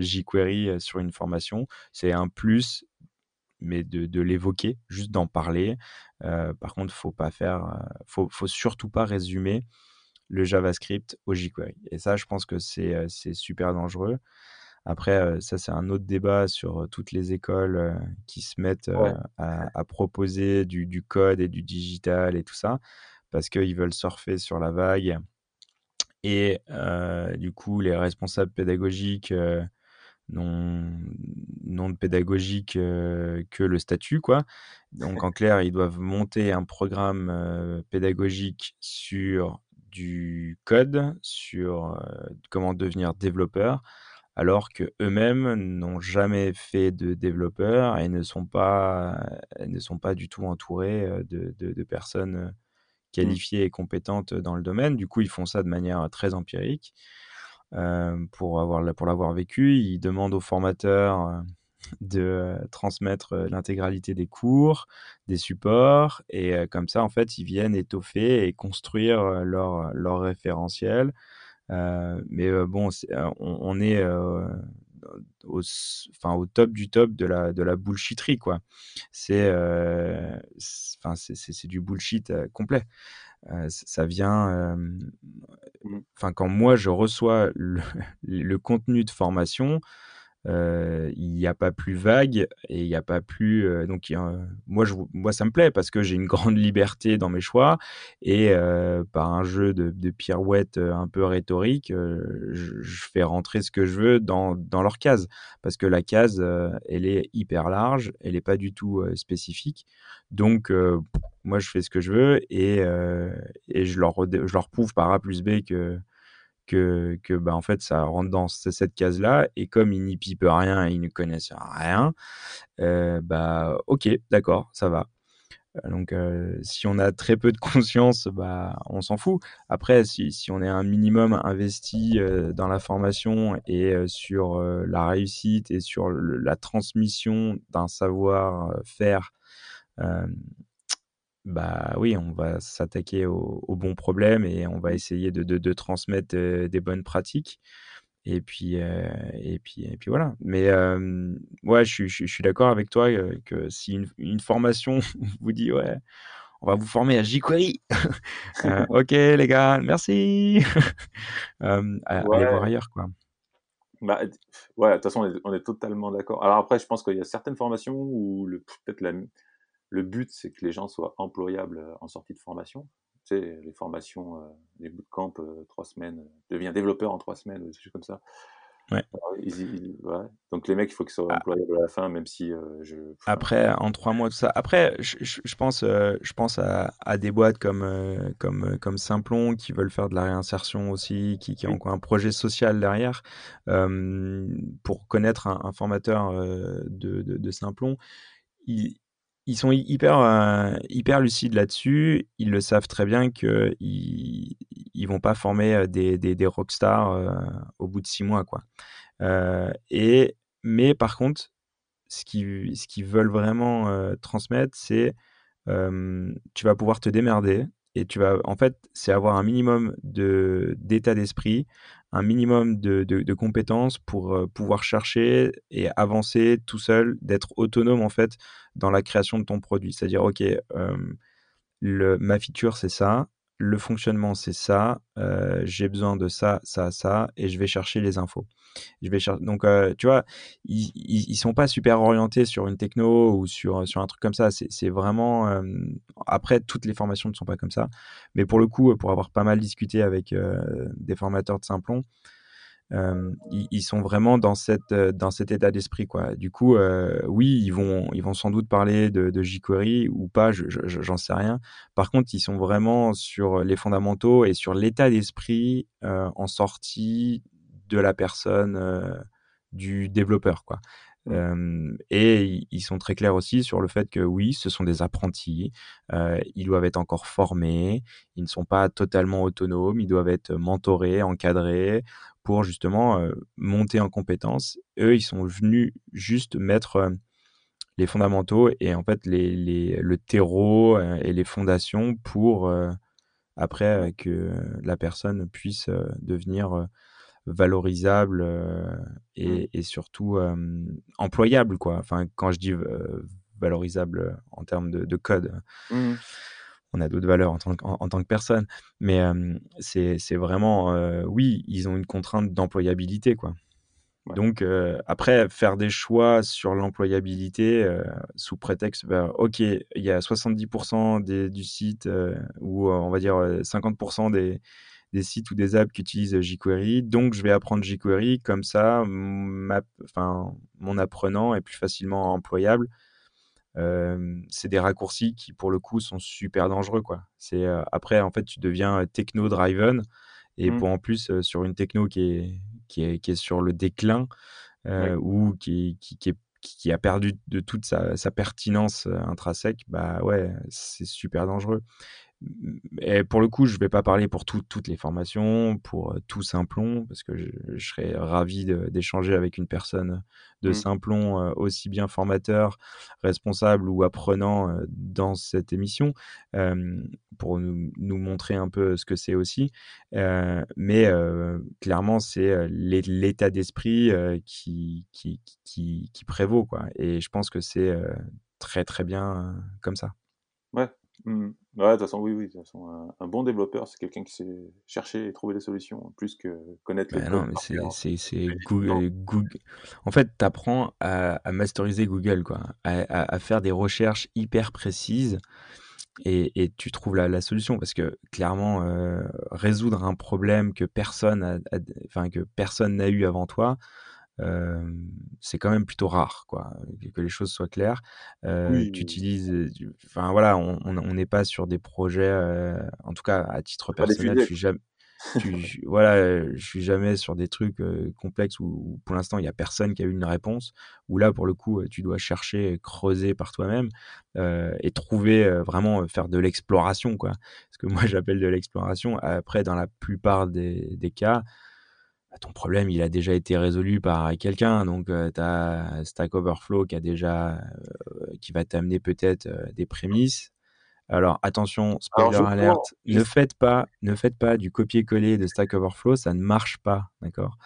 jQuery sur une formation. C'est un plus, mais de, de l'évoquer, juste d'en parler. par contre, faut pas faire, faut, faut surtout pas résumer le JavaScript au jQuery. Et ça, je pense que c'est super dangereux. Après, ça, c'est un autre débat sur toutes les écoles qui se mettent à, proposer du, code et du digital et tout ça, parce qu'ils veulent surfer sur la vague. Et du coup, les responsables pédagogiques n'ont de pédagogique que le statut, quoi. Donc, en clair, ils doivent monter un programme pédagogique sur du code, sur comment devenir développeur alors que eux-mêmes n'ont jamais fait de développeurs et ne sont pas, ne sont pas du tout entourés de, de, personnes mmh. qualifiées et compétentes dans le domaine. Du coup, ils font ça de manière très empirique. pour avoir pour l'avoir vécu, ils demandent aux formateurs de transmettre l'intégralité des cours, des supports, et comme ça, en fait, ils viennent étoffer et construire leur, leur référentiel euh, mais euh, bon, euh, on, est au, enfin, au top du top de la, de la bullshitterie, quoi. C'est c'est du bullshit complet. ça vient. Mmh. Enfin, quand moi je reçois le, le, contenu de formation, il n'y a pas plus vague et il n'y a pas plus. donc, moi, je, moi, ça me plaît parce que j'ai une grande liberté dans mes choix et par un jeu de, de pirouettes un peu rhétorique, je, fais rentrer ce que je veux dans, dans leur case parce que la case, elle est hyper large, elle n'est pas du tout spécifique. Donc, moi, je fais ce que je veux et, et je, leur, je leur prouve par A plus B que que, que bah, en fait, ça rentre dans cette case-là. Et comme ils n'y pipent rien, ils ne connaissent rien, euh, bah, ok, d'accord, ça va. Euh, donc, euh, si on a très peu de conscience, bah, on s'en fout. Après, si, si, on est un minimum investi dans la formation et sur la réussite et sur la transmission d'un savoir-faire bah oui, on va s'attaquer au, bon problème et on va essayer de, de, transmettre des bonnes pratiques. Et puis, et puis, et puis voilà. Mais ouais, je, je, suis d'accord avec toi que si une, formation vous dit ouais, on va vous former à jQuery, ok les gars, merci. Allez voir ailleurs quoi. Bah, ouais, de toute façon, on est, on est totalement d'accord. Alors après, je pense qu'il y a certaines formations où peut-être la, le but, c'est que les gens soient employables euh, en sortie de formation. Tu sais, les formations, euh, les bootcamps, euh, trois semaines, devient développeur en trois semaines, des choses comme ça. Ouais. Donc les mecs, il faut qu'ils soient ah. employables à la fin, même si je. Après, en trois mois, tout ça. Après, je, je pense, je pense à, à, des boîtes comme, comme, comme Simplon qui veulent faire de la réinsertion aussi, qui, qui ont un projet social derrière. pour connaître un, formateur de, de, de Simplon, il, ils sont hyper, euh, hyper lucides là-dessus. Ils le savent très bien qu'ils ils vont pas former euh, des, des, des rockstars euh, au bout de six mois. Quoi. et, mais par contre, ce qu'ils ce veulent vraiment transmettre, c'est tu vas pouvoir te démerder et tu vas, en fait, c'est avoir un minimum de, d'état d'esprit, un minimum de, de, compétences pour euh, pouvoir chercher et avancer tout seul, d'être autonome, en fait, dans la création de ton produit. C'est-à-dire, OK, le, ma feature, c'est ça, le fonctionnement, c'est ça, euh, j'ai besoin de ça, ça, ça, et je vais chercher les infos. Je vais chercher. Donc, euh, tu vois, ils, ils, sont pas super orientés sur une techno ou sur, sur un truc comme ça. C'est vraiment. Euh, après, toutes les formations ne sont pas comme ça. Mais pour le coup, pour avoir pas mal discuté avec des formateurs de Simplon, ils, sont vraiment dans, cette, dans cet état d'esprit. quoi. Du coup, oui, ils vont, ils vont sans doute parler de, de jQuery ou pas, j'en sais rien. Par contre, ils sont vraiment sur les fondamentaux et sur l'état d'esprit en sortie de la personne, du développeur. quoi. Et ils sont très clairs aussi sur le fait que oui, ce sont des apprentis, ils doivent être encore formés, ils ne sont pas totalement autonomes, ils doivent être mentorés, encadrés pour justement monter en compétences. Eux, ils sont venus juste mettre les fondamentaux et en fait les, le terreau et les fondations pour après que la personne puisse devenir valorisable mmh. et, et, surtout employable quoi. Enfin quand je dis valorisable en termes de, de code. Mmh on a d'autres valeurs en tant, que, en, tant que personne. Mais c'est vraiment, oui, ils ont une contrainte d'employabilité, quoi. Donc, après, faire des choix sur l'employabilité sous prétexte, bah, OK, il y a 70% des, du site, ou on va dire 50% des, des, sites ou des apps qui utilisent jQuery, donc je vais apprendre jQuery, comme ça, ma, mon apprenant est plus facilement employable c'est des raccourcis qui, pour le coup, sont super dangereux. Quoi. C'est, après, en fait, tu deviens techno-driven. Et mmh. pour en plus, sur une techno qui est, qui est, qui est sur le déclin ou qui, qui, qui, est, qui, a perdu de toute sa, sa pertinence intrinsèque, bah ouais, c'est super dangereux. Et pour le coup, je ne vais pas parler pour toutes les formations, pour euh, tout Simplon, parce que je, serais ravi d'échanger avec une personne de mmh. Simplon, euh, aussi bien formateur, responsable ou apprenant euh, dans cette émission, pour nous, montrer un peu ce que c'est aussi. mais clairement, c'est l'état d'esprit qui, qui, qui, qui, prévaut. Quoi. Et je pense que c'est très, très bien comme ça. Ouais, Mmh. Ouais, de toute façon, oui, oui. De toute façon, un, bon développeur, c'est quelqu'un qui sait chercher et trouver des solutions, plus que connaître le non, mais c'est Google, Google. En fait, tu apprends à, à, masteriser Google, quoi, à, à, faire des recherches hyper précises et, et tu trouves la, la, solution parce que clairement, euh, résoudre un problème que personne enfin que personne n'a eu avant toi, c'est quand même plutôt rare, quoi, que les choses soient claires. tu utilises, enfin voilà, on n'est pas sur des projets, en tout cas à titre personnel, je suis jamais, voilà, je suis jamais sur des trucs complexes où, pour l'instant il n'y a personne qui a eu une réponse. Où là, pour le coup, tu dois chercher, creuser par toi-même et trouver vraiment faire de l'exploration, quoi. Ce que moi j'appelle de l'exploration. Après, dans la plupart des, des cas, ton problème, il a déjà été résolu par quelqu'un. Donc, tu as Stack Overflow qui, a déjà, qui va t'amener peut-être des prémices. Alors, attention, spoiler alert, ne, faites pas, ne faites pas du copier-coller de Stack Overflow, ça ne marche pas, d'accord?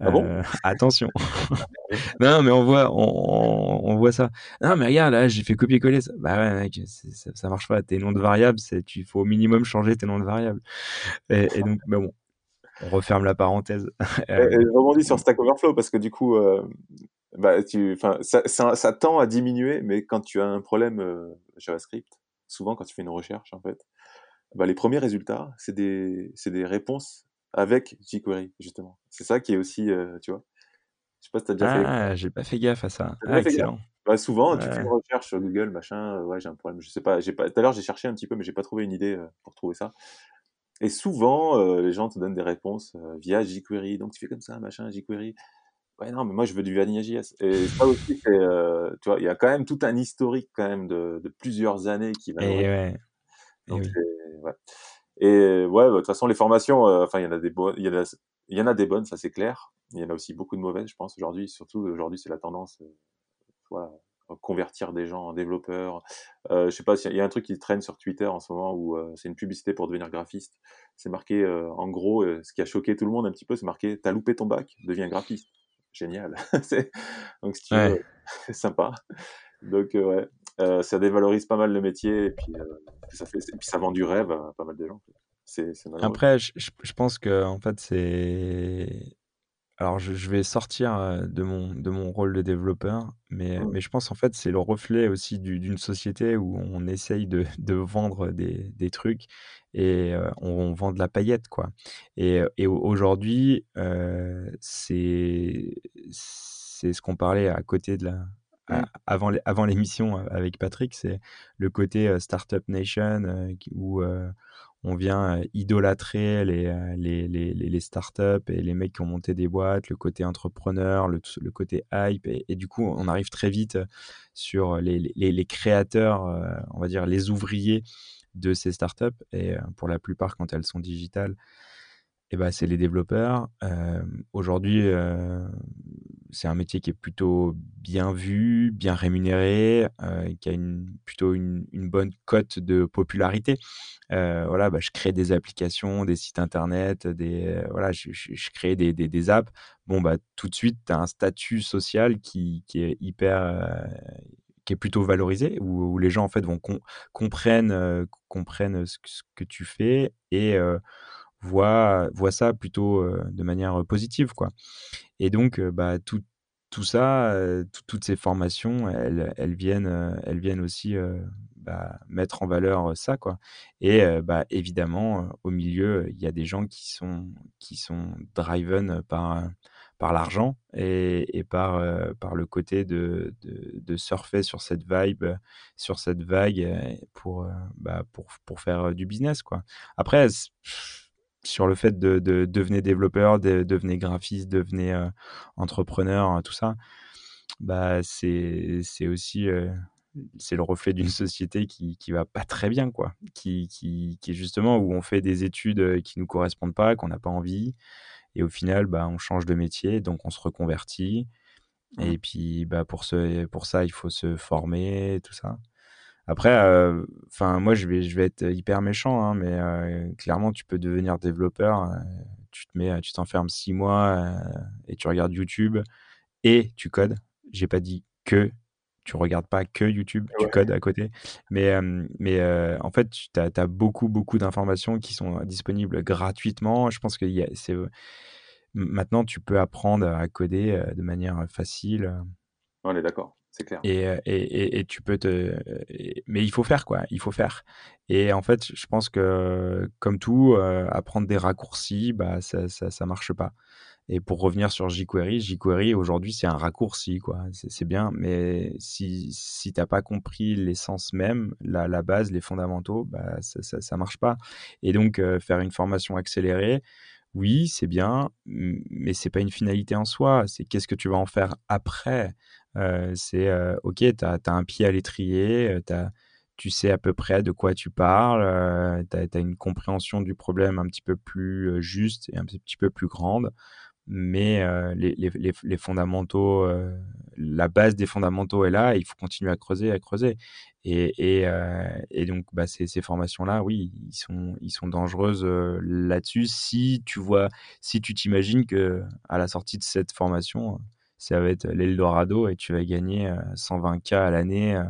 Ah bon? Attention. non, mais on voit, on, on, voit ça. Non, mais regarde, là, j'ai fait copier-coller. Ça. Bah ouais, mec, ça, ça marche pas. Tes noms de variables, il faut au minimum changer tes noms de variables. Et, et donc, mais bon, on referme la parenthèse. Euh, je rebondis sur Stack Overflow parce que du coup, euh, bah, tu, ça, ça, ça, tend à diminuer, mais quand tu as un problème euh, JavaScript, souvent quand tu fais une recherche, en fait, bah, les premiers résultats, c'est des, des réponses avec jQuery, justement. C'est ça qui est aussi, tu vois. Je sais pas si tu as déjà fait Ah, j'ai pas fait gaffe à ça. Ah, excellent. Bah, souvent, tu fais une recherche sur Google, machin, ouais, j'ai un problème, je sais pas, j'ai pas tout à l'heure, j'ai cherché un petit peu, mais j'ai pas trouvé une idée, heu, pour trouver ça et souvent, heu, les gens te donnent des réponses, heu, via jQuery, donc tu fais comme ça, machin, jQuery. Ouais, non, mais moi je veux du Vanilla.js et ça aussi c'est, heu, tu vois, il y a quand même tout un historique quand même de de plusieurs années qui Et valorise ouais, et donc oui. c'est ouais. Et ouais, bah, de toute façon les formations, heu, enfin il y en a des bonnes il y en a il y en a des bonnes, ça c'est clair. Il y en a aussi beaucoup de mauvaises, je pense aujourd'hui, surtout aujourd'hui c'est la tendance, heu, voilà, convertir des gens en développeurs. Heu, je sais pas s'il y a il y a un truc qui traîne sur Twitter en ce moment où, heu, c'est une publicité pour devenir graphiste. C'est marqué, heu, en gros, heu, ce qui a choqué tout le monde un petit peu, c'est marqué: «Tu as loupé ton bac, deviens graphiste». Génial. Donc si tu veux, Ouais. c'est sympa. Donc ouais, ça dévalorise pas mal le métier et puis, ça fait et puis ça vend du rêve à pas mal de gens. C'est c'est malheureux. Après, je je pense qu'en fait, c'est alors je je vais sortir, de mon de mon rôle de développeur, mais Mmh. mais je pense en fait, c'est le reflet aussi du d'une société où on essaye de de vendre des des trucs et on vend de la paillette, quoi et et au aujourd'hui, c'est c'est ce qu'on parlait à côté de la Mmh. avant l'é avant l'émission, avec Patrick, c'est le côté, startup nation, qui où, on vient, heu, idolâtrer les, heu, les les les startups et les mecs qui ont monté des boîtes, le côté entrepreneur, le côté hype et du coup, on arrive très vite, heu, sur les créateurs, on va dire les ouvriers de ces startups et pour la plupart, quand elles sont digitales et bah, c'est les développeurs. Aujourd'hui, c'est un métier qui est plutôt bien vu, bien rémunéré, heu, qui a une plutôt une bonne cote de popularité. Heu, voilà, bah, je crée des applications, des sites internet, des, voilà, je je crée des des des apps. Bon, bah, tout de suite, tu as un statut social qui qui est hyper, heu, qui est plutôt valorisé, où où les gens, en fait, vont com comprennent, comprennent ce que tu fais et voient ça plutôt, de manière, positive, quoi et donc bah, tout tout ça, toutes ces formations, elles elles viennent, elles viennent aussi, bah, mettre en valeur, ça, quoi et bah, évidemment, au milieu, il y a des gens qui sont qui sont driven par, par l'argent et et par, par le côté de de surfer sur cette vibe, sur cette vague, pour, bah, pour pour faire, du business, quoi. Après sur le fait de de devenez développeur, de devenez graphiste, devenez, heu, entrepreneur, hein, tout ça, bah, c'est c'est aussi, heu, c'est le reflet d'une société qui qui va pas très bien, quoi. Qui qui qui est justement où on fait des études, heu, qui nous correspondent pas, qu'on n'a pas envie et au final, bah, on change de métier, donc on se reconvertit et puis, bah, pour ce pour ça, il faut se former, tout ça. Après, heu, enfin, moi, je vais je vais être hyper méchant, hein, mais heu, clairement, tu peux devenir développeur, heu, tu te mets, tu t'enfermes 6 mois, et tu regardes YouTube et tu codes. J'ai pas dit que tu regardes pas que YouTube, tu Ouais. codes à côté. Mais mais en fait, tu as beaucoup, beaucoup d'informations qui sont disponibles gratuitement. Je pense qu'il y a maintenant, tu peux apprendre à coder, de manière facile, On est d'accord, clair. et et et tu peux te mais il faut faire, quoi, il faut faire et en fait, je pense que comme tout, heu, apprendre des raccourcis, bah, ça ça ça marche pas et pour revenir sur jQuery, jQuery aujourd'hui, c'est un raccourci, quoi. C'est bien, mais si si tu as pas compris l'essence même, la la base, les fondamentaux, bah, ça ça ça marche pas et donc heu, faire une formation accélérée, oui, c'est bien, mais c'est pas une finalité en soi. C'est qu'est-ce que tu vas en faire après? Heu, c'est, heu, OK, tu as un pied à l'étrier, tu sais à peu près de quoi tu parles, tu as une compréhension du problème un petit peu plus, juste et un petit peu plus grande. Mais les les les fondamentaux, la base des fondamentaux est là il faut continuer à creuser, à creuser et et donc bah, ces ces formations-là, oui, ils sont ils sont dangereuses, là-dessus si tu vois si tu t'imagines que à la sortie de cette formation, ça va être l'eldorado et tu vas gagner, heu, 120 K à l'année,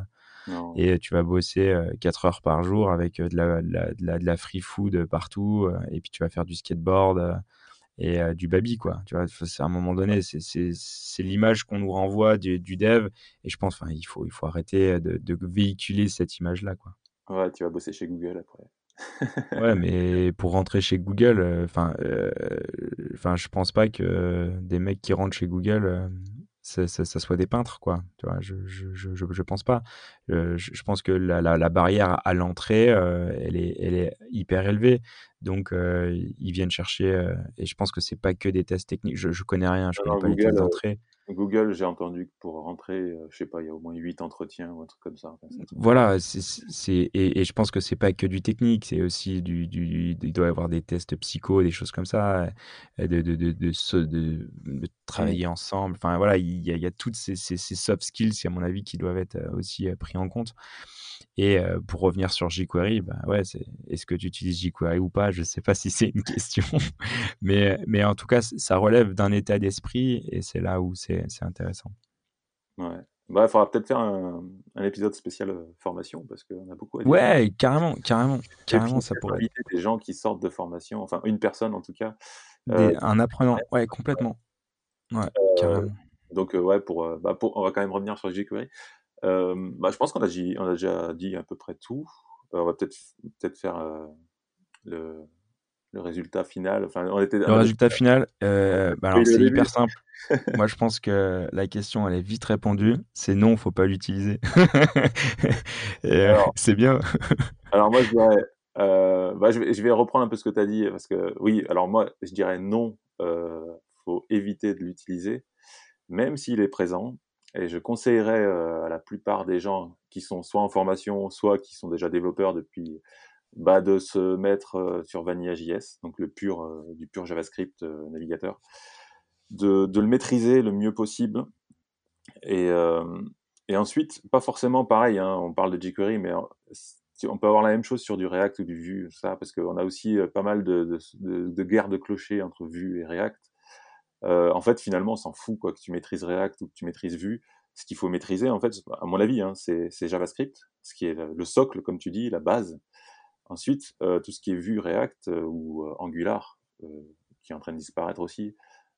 et tu vas bosser, heu, 4 heures par jour avec, de la de la de la de la free food, partout, et puis tu vas faire du skateboard, et du baby, quoi, tu vois? C'est à un moment donné, c'est l'image qu'on nous renvoie du du dev et je pense, enfin, il faut il faut arrêter de de véhiculer cette image-là, quoi. Ouais, tu vas bosser chez Google après. Ouais, mais pour rentrer chez Google, euh, enfin, euh, enfin, je pense pas que des mecs qui rentrent chez Google, euh, ça, ça- ça soit des peintres, quoi. Tu vois, je, je, je, je pense pas. Euh, je, pense que la, la, la barrière à l'entrée, euh, elle est, elle est hyper élevée. Donc, euh, ils viennent chercher, et je pense que c'est pas que des tests techniques. Je, je connais rien, je Non, connais non, pas les tests d'entrée. Google, j'ai entendu que pour rentrer, euh, je sais pas, il y a au moins 8 entretiens ou un truc comme ça. Enfin, Voilà, c'est, et, et je pense que c'est pas que du technique, c'est aussi du, du, il doit y avoir des tests psycho, des choses comme ça, euh, de, de, de, travailler ensemble. Enfin, voilà, il y a, il y a toutes ces, ces, ces soft skills, à mon avis, qui doivent être euh, aussi pris en compte. Et pour revenir sur jQuery, bah ouais, est-ce que tu utilises jQuery ou pas? Je sais pas si c'est une question, mais, mais en tout cas, ça relève d'un état d'esprit et c'est là où c'est, c'est intéressant. Ouais. Bah, il faudra peut-être faire un, un épisode spécial euh, formation parce qu'on a beaucoup à dire. Ouais, carrément, carrément, carrément, puis, ça pourrait être. inviter des gens qui sortent de formation, enfin une personne en tout cas. Des- Euh, un apprenant, ouais, complètement. Ouais, carrément. donc euh, ouais, pour, euh, bah, pour, on va quand même revenir sur jQuery. Euh, bah, je pense qu'on a, on a déjà dit à peu près tout. Euh, on va peut-être peut-être faire euh, le, le résultat final. Enfin, on était. Le résultat final, euh, bah Oui, c'est hyper simple. Moi, je pense que la question, elle est vite répondue. C'est non, faut pas l'utiliser. Euh, c'est bien. Alors moi, je dirais, euh, bah, je, vais, je vais reprendre un peu ce que tu as dit, parce que oui, alors moi, je dirais non, euh, faut éviter de l'utiliser, même s'il est présent. Et je conseillerais euh, à la plupart des gens qui sont soit en formation, soit qui sont déjà développeurs depuis, bah, de se mettre euh, sur Vanilla.js, donc le pur, euh, du pur JavaScript euh, navigateur, de, le maîtriser le mieux possible. Et, ensuite, pas forcément pareil, hein, on parle de jQuery, mais on peut avoir la même chose sur du React ou du Vue, ça, parce qu'on a aussi pas mal de, de, guerres de clochers entre Vue et React. En fait, finalement, on s'en fout, quoi, que tu maîtrises React ou que tu maîtrises Vue. Ce qu'il faut maîtriser, en fait, à mon avis, hein, c'est JavaScript, ce qui est le socle, comme tu dis, la base. Ensuite, euh, tout ce qui est Vue, React euh, ou euh, Angular, qui est en train de disparaître aussi.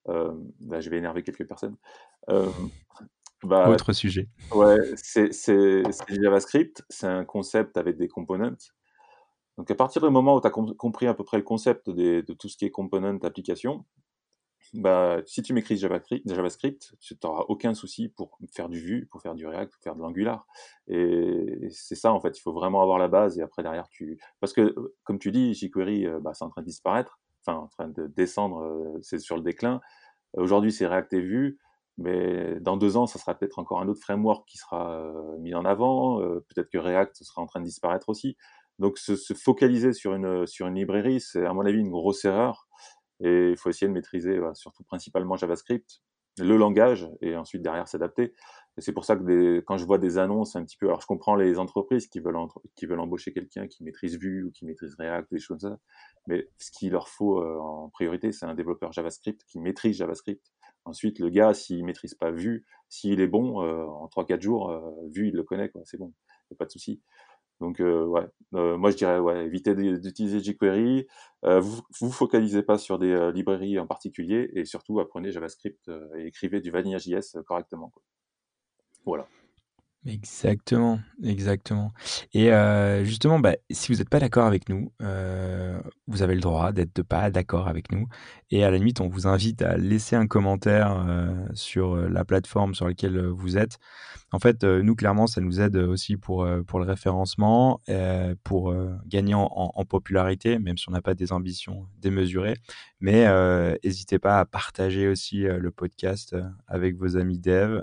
Là, je vais énerver quelques personnes. Bah, Autre sujet. Ouais, c'est JavaScript, c'est un concept avec des components. Donc à partir du moment où tu as compris à peu près le concept des- de tout ce qui est component application, bah, si tu maîtrises JavaScript, tu n'auras aucun souci pour faire du Vue, pour faire du React, pour faire de l'Angular. Et c'est ça, en fait, il faut vraiment avoir la base et après derrière, tu... Parce que, comme tu dis, jQuery, euh, bah, c'est en train de disparaître, enfin en train de descendre, euh, c'est sur le déclin. Aujourd'hui, c'est React et Vue, mais dans deux ans, ça sera peut-être encore un autre framework qui sera euh, mis en avant. Peut-être que React sera en train de disparaître aussi. Donc, se, se focaliser sur une, sur une librairie, c'est à mon avis une grosse erreur. Et il faut essayer de maîtriser, surtout principalement JavaScript, le langage, et ensuite derrière s'adapter. C'est pour ça que quand je vois des annonces un petit peu, alors je comprends les entreprises qui veulent, qui veulent embaucher quelqu'un qui maîtrise Vue ou qui maîtrise React, des choses comme ça. Mais ce qu'il leur faut euh, en priorité, c'est un développeur JavaScript qui maîtrise JavaScript. Ensuite, le gars, s'il maîtrise pas Vue, s'il est bon, euh, en 3-4 jours, euh, Vue, il le connaît, c'est bon, y a pas de souci. Donc ouais, moi je dirais ouais, évitez d'utiliser jQuery, euh, vous vous focalisez pas sur des librairies en particulier et surtout apprenez JavaScript et écrivez du Vanilla.js correctement. Quoi. Voilà. Exactement, exactement. Et euh, justement, bah, si vous n'êtes pas d'accord avec nous, euh, vous avez le droit d'être pas d'accord avec nous. Et à la limite, on vous invite à laisser un commentaire euh, sur la plateforme sur laquelle vous êtes. En fait, nous, clairement, ça nous aide aussi pour, pour le référencement, pour gagner en, popularité, même si on n'a pas des ambitions démesurées. Mais n'hésitez pas à partager aussi le podcast avec vos amis dev.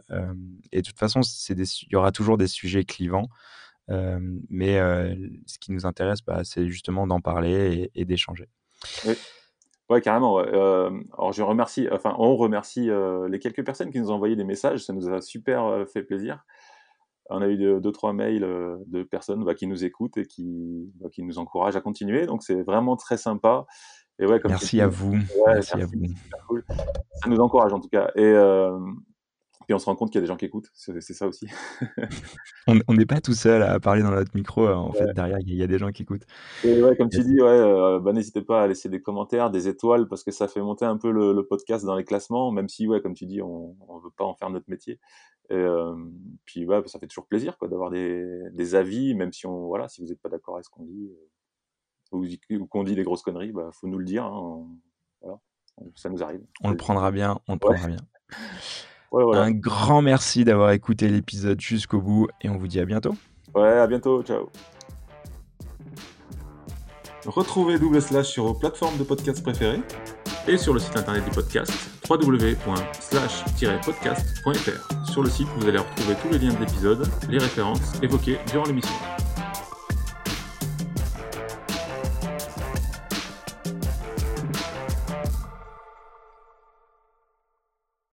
et de toute façon, il y aura toujours des sujets clivants. Euh, mais euh, ce qui nous intéresse, bah, c'est justement d'en parler et, d'échanger. Oui. Ouais, carrément. Euh, alors, je remercie, enfin, on remercie euh, les quelques personnes qui nous ont envoyé des messages. Ça nous a super euh, fait plaisir. On a eu deux, deux trois mails euh, de personnes bah, qui nous écoutent et qui, bah, qui nous encouragent à continuer. Donc, c'est vraiment très sympa. Et ouais, comme merci, à vous. Ouais, merci, merci, à vous. Cool. Ça nous encourage en tout cas. Et euh, puis on se rend compte qu'il y a des gens qui écoutent, c'est ça aussi. on n'est pas tout seul à parler dans notre micro, en ouais. fait, derrière, il y a des gens qui écoutent. Et ouais, comme tu dis, ouais, euh, bah, n'hésitez pas à laisser des commentaires, des étoiles, parce que ça fait monter un peu le, le podcast dans les classements, même si, ouais, comme tu dis, on ne veut pas en faire notre métier. Et, euh, puis, ouais, ça fait toujours plaisir quoi, d'avoir des, des, avis, même si, on, voilà, si vous n'êtes pas d'accord avec ce qu'on dit, ou, qu'on dit des grosses conneries, bah faut nous le dire. Hein, voilà. Ça nous arrive. On le prendra bien, on le prendra bien. Un grand merci d'avoir écouté l'épisode jusqu'au bout et on vous dit à bientôt. Ouais, à bientôt, ciao. Retrouvez Double Slash sur vos plateformes de podcast préférées et sur le site internet du podcast www.slash-podcast.fr. Sur le site, vous allez retrouver tous les liens de l'épisode, les références évoquées durant l'émission.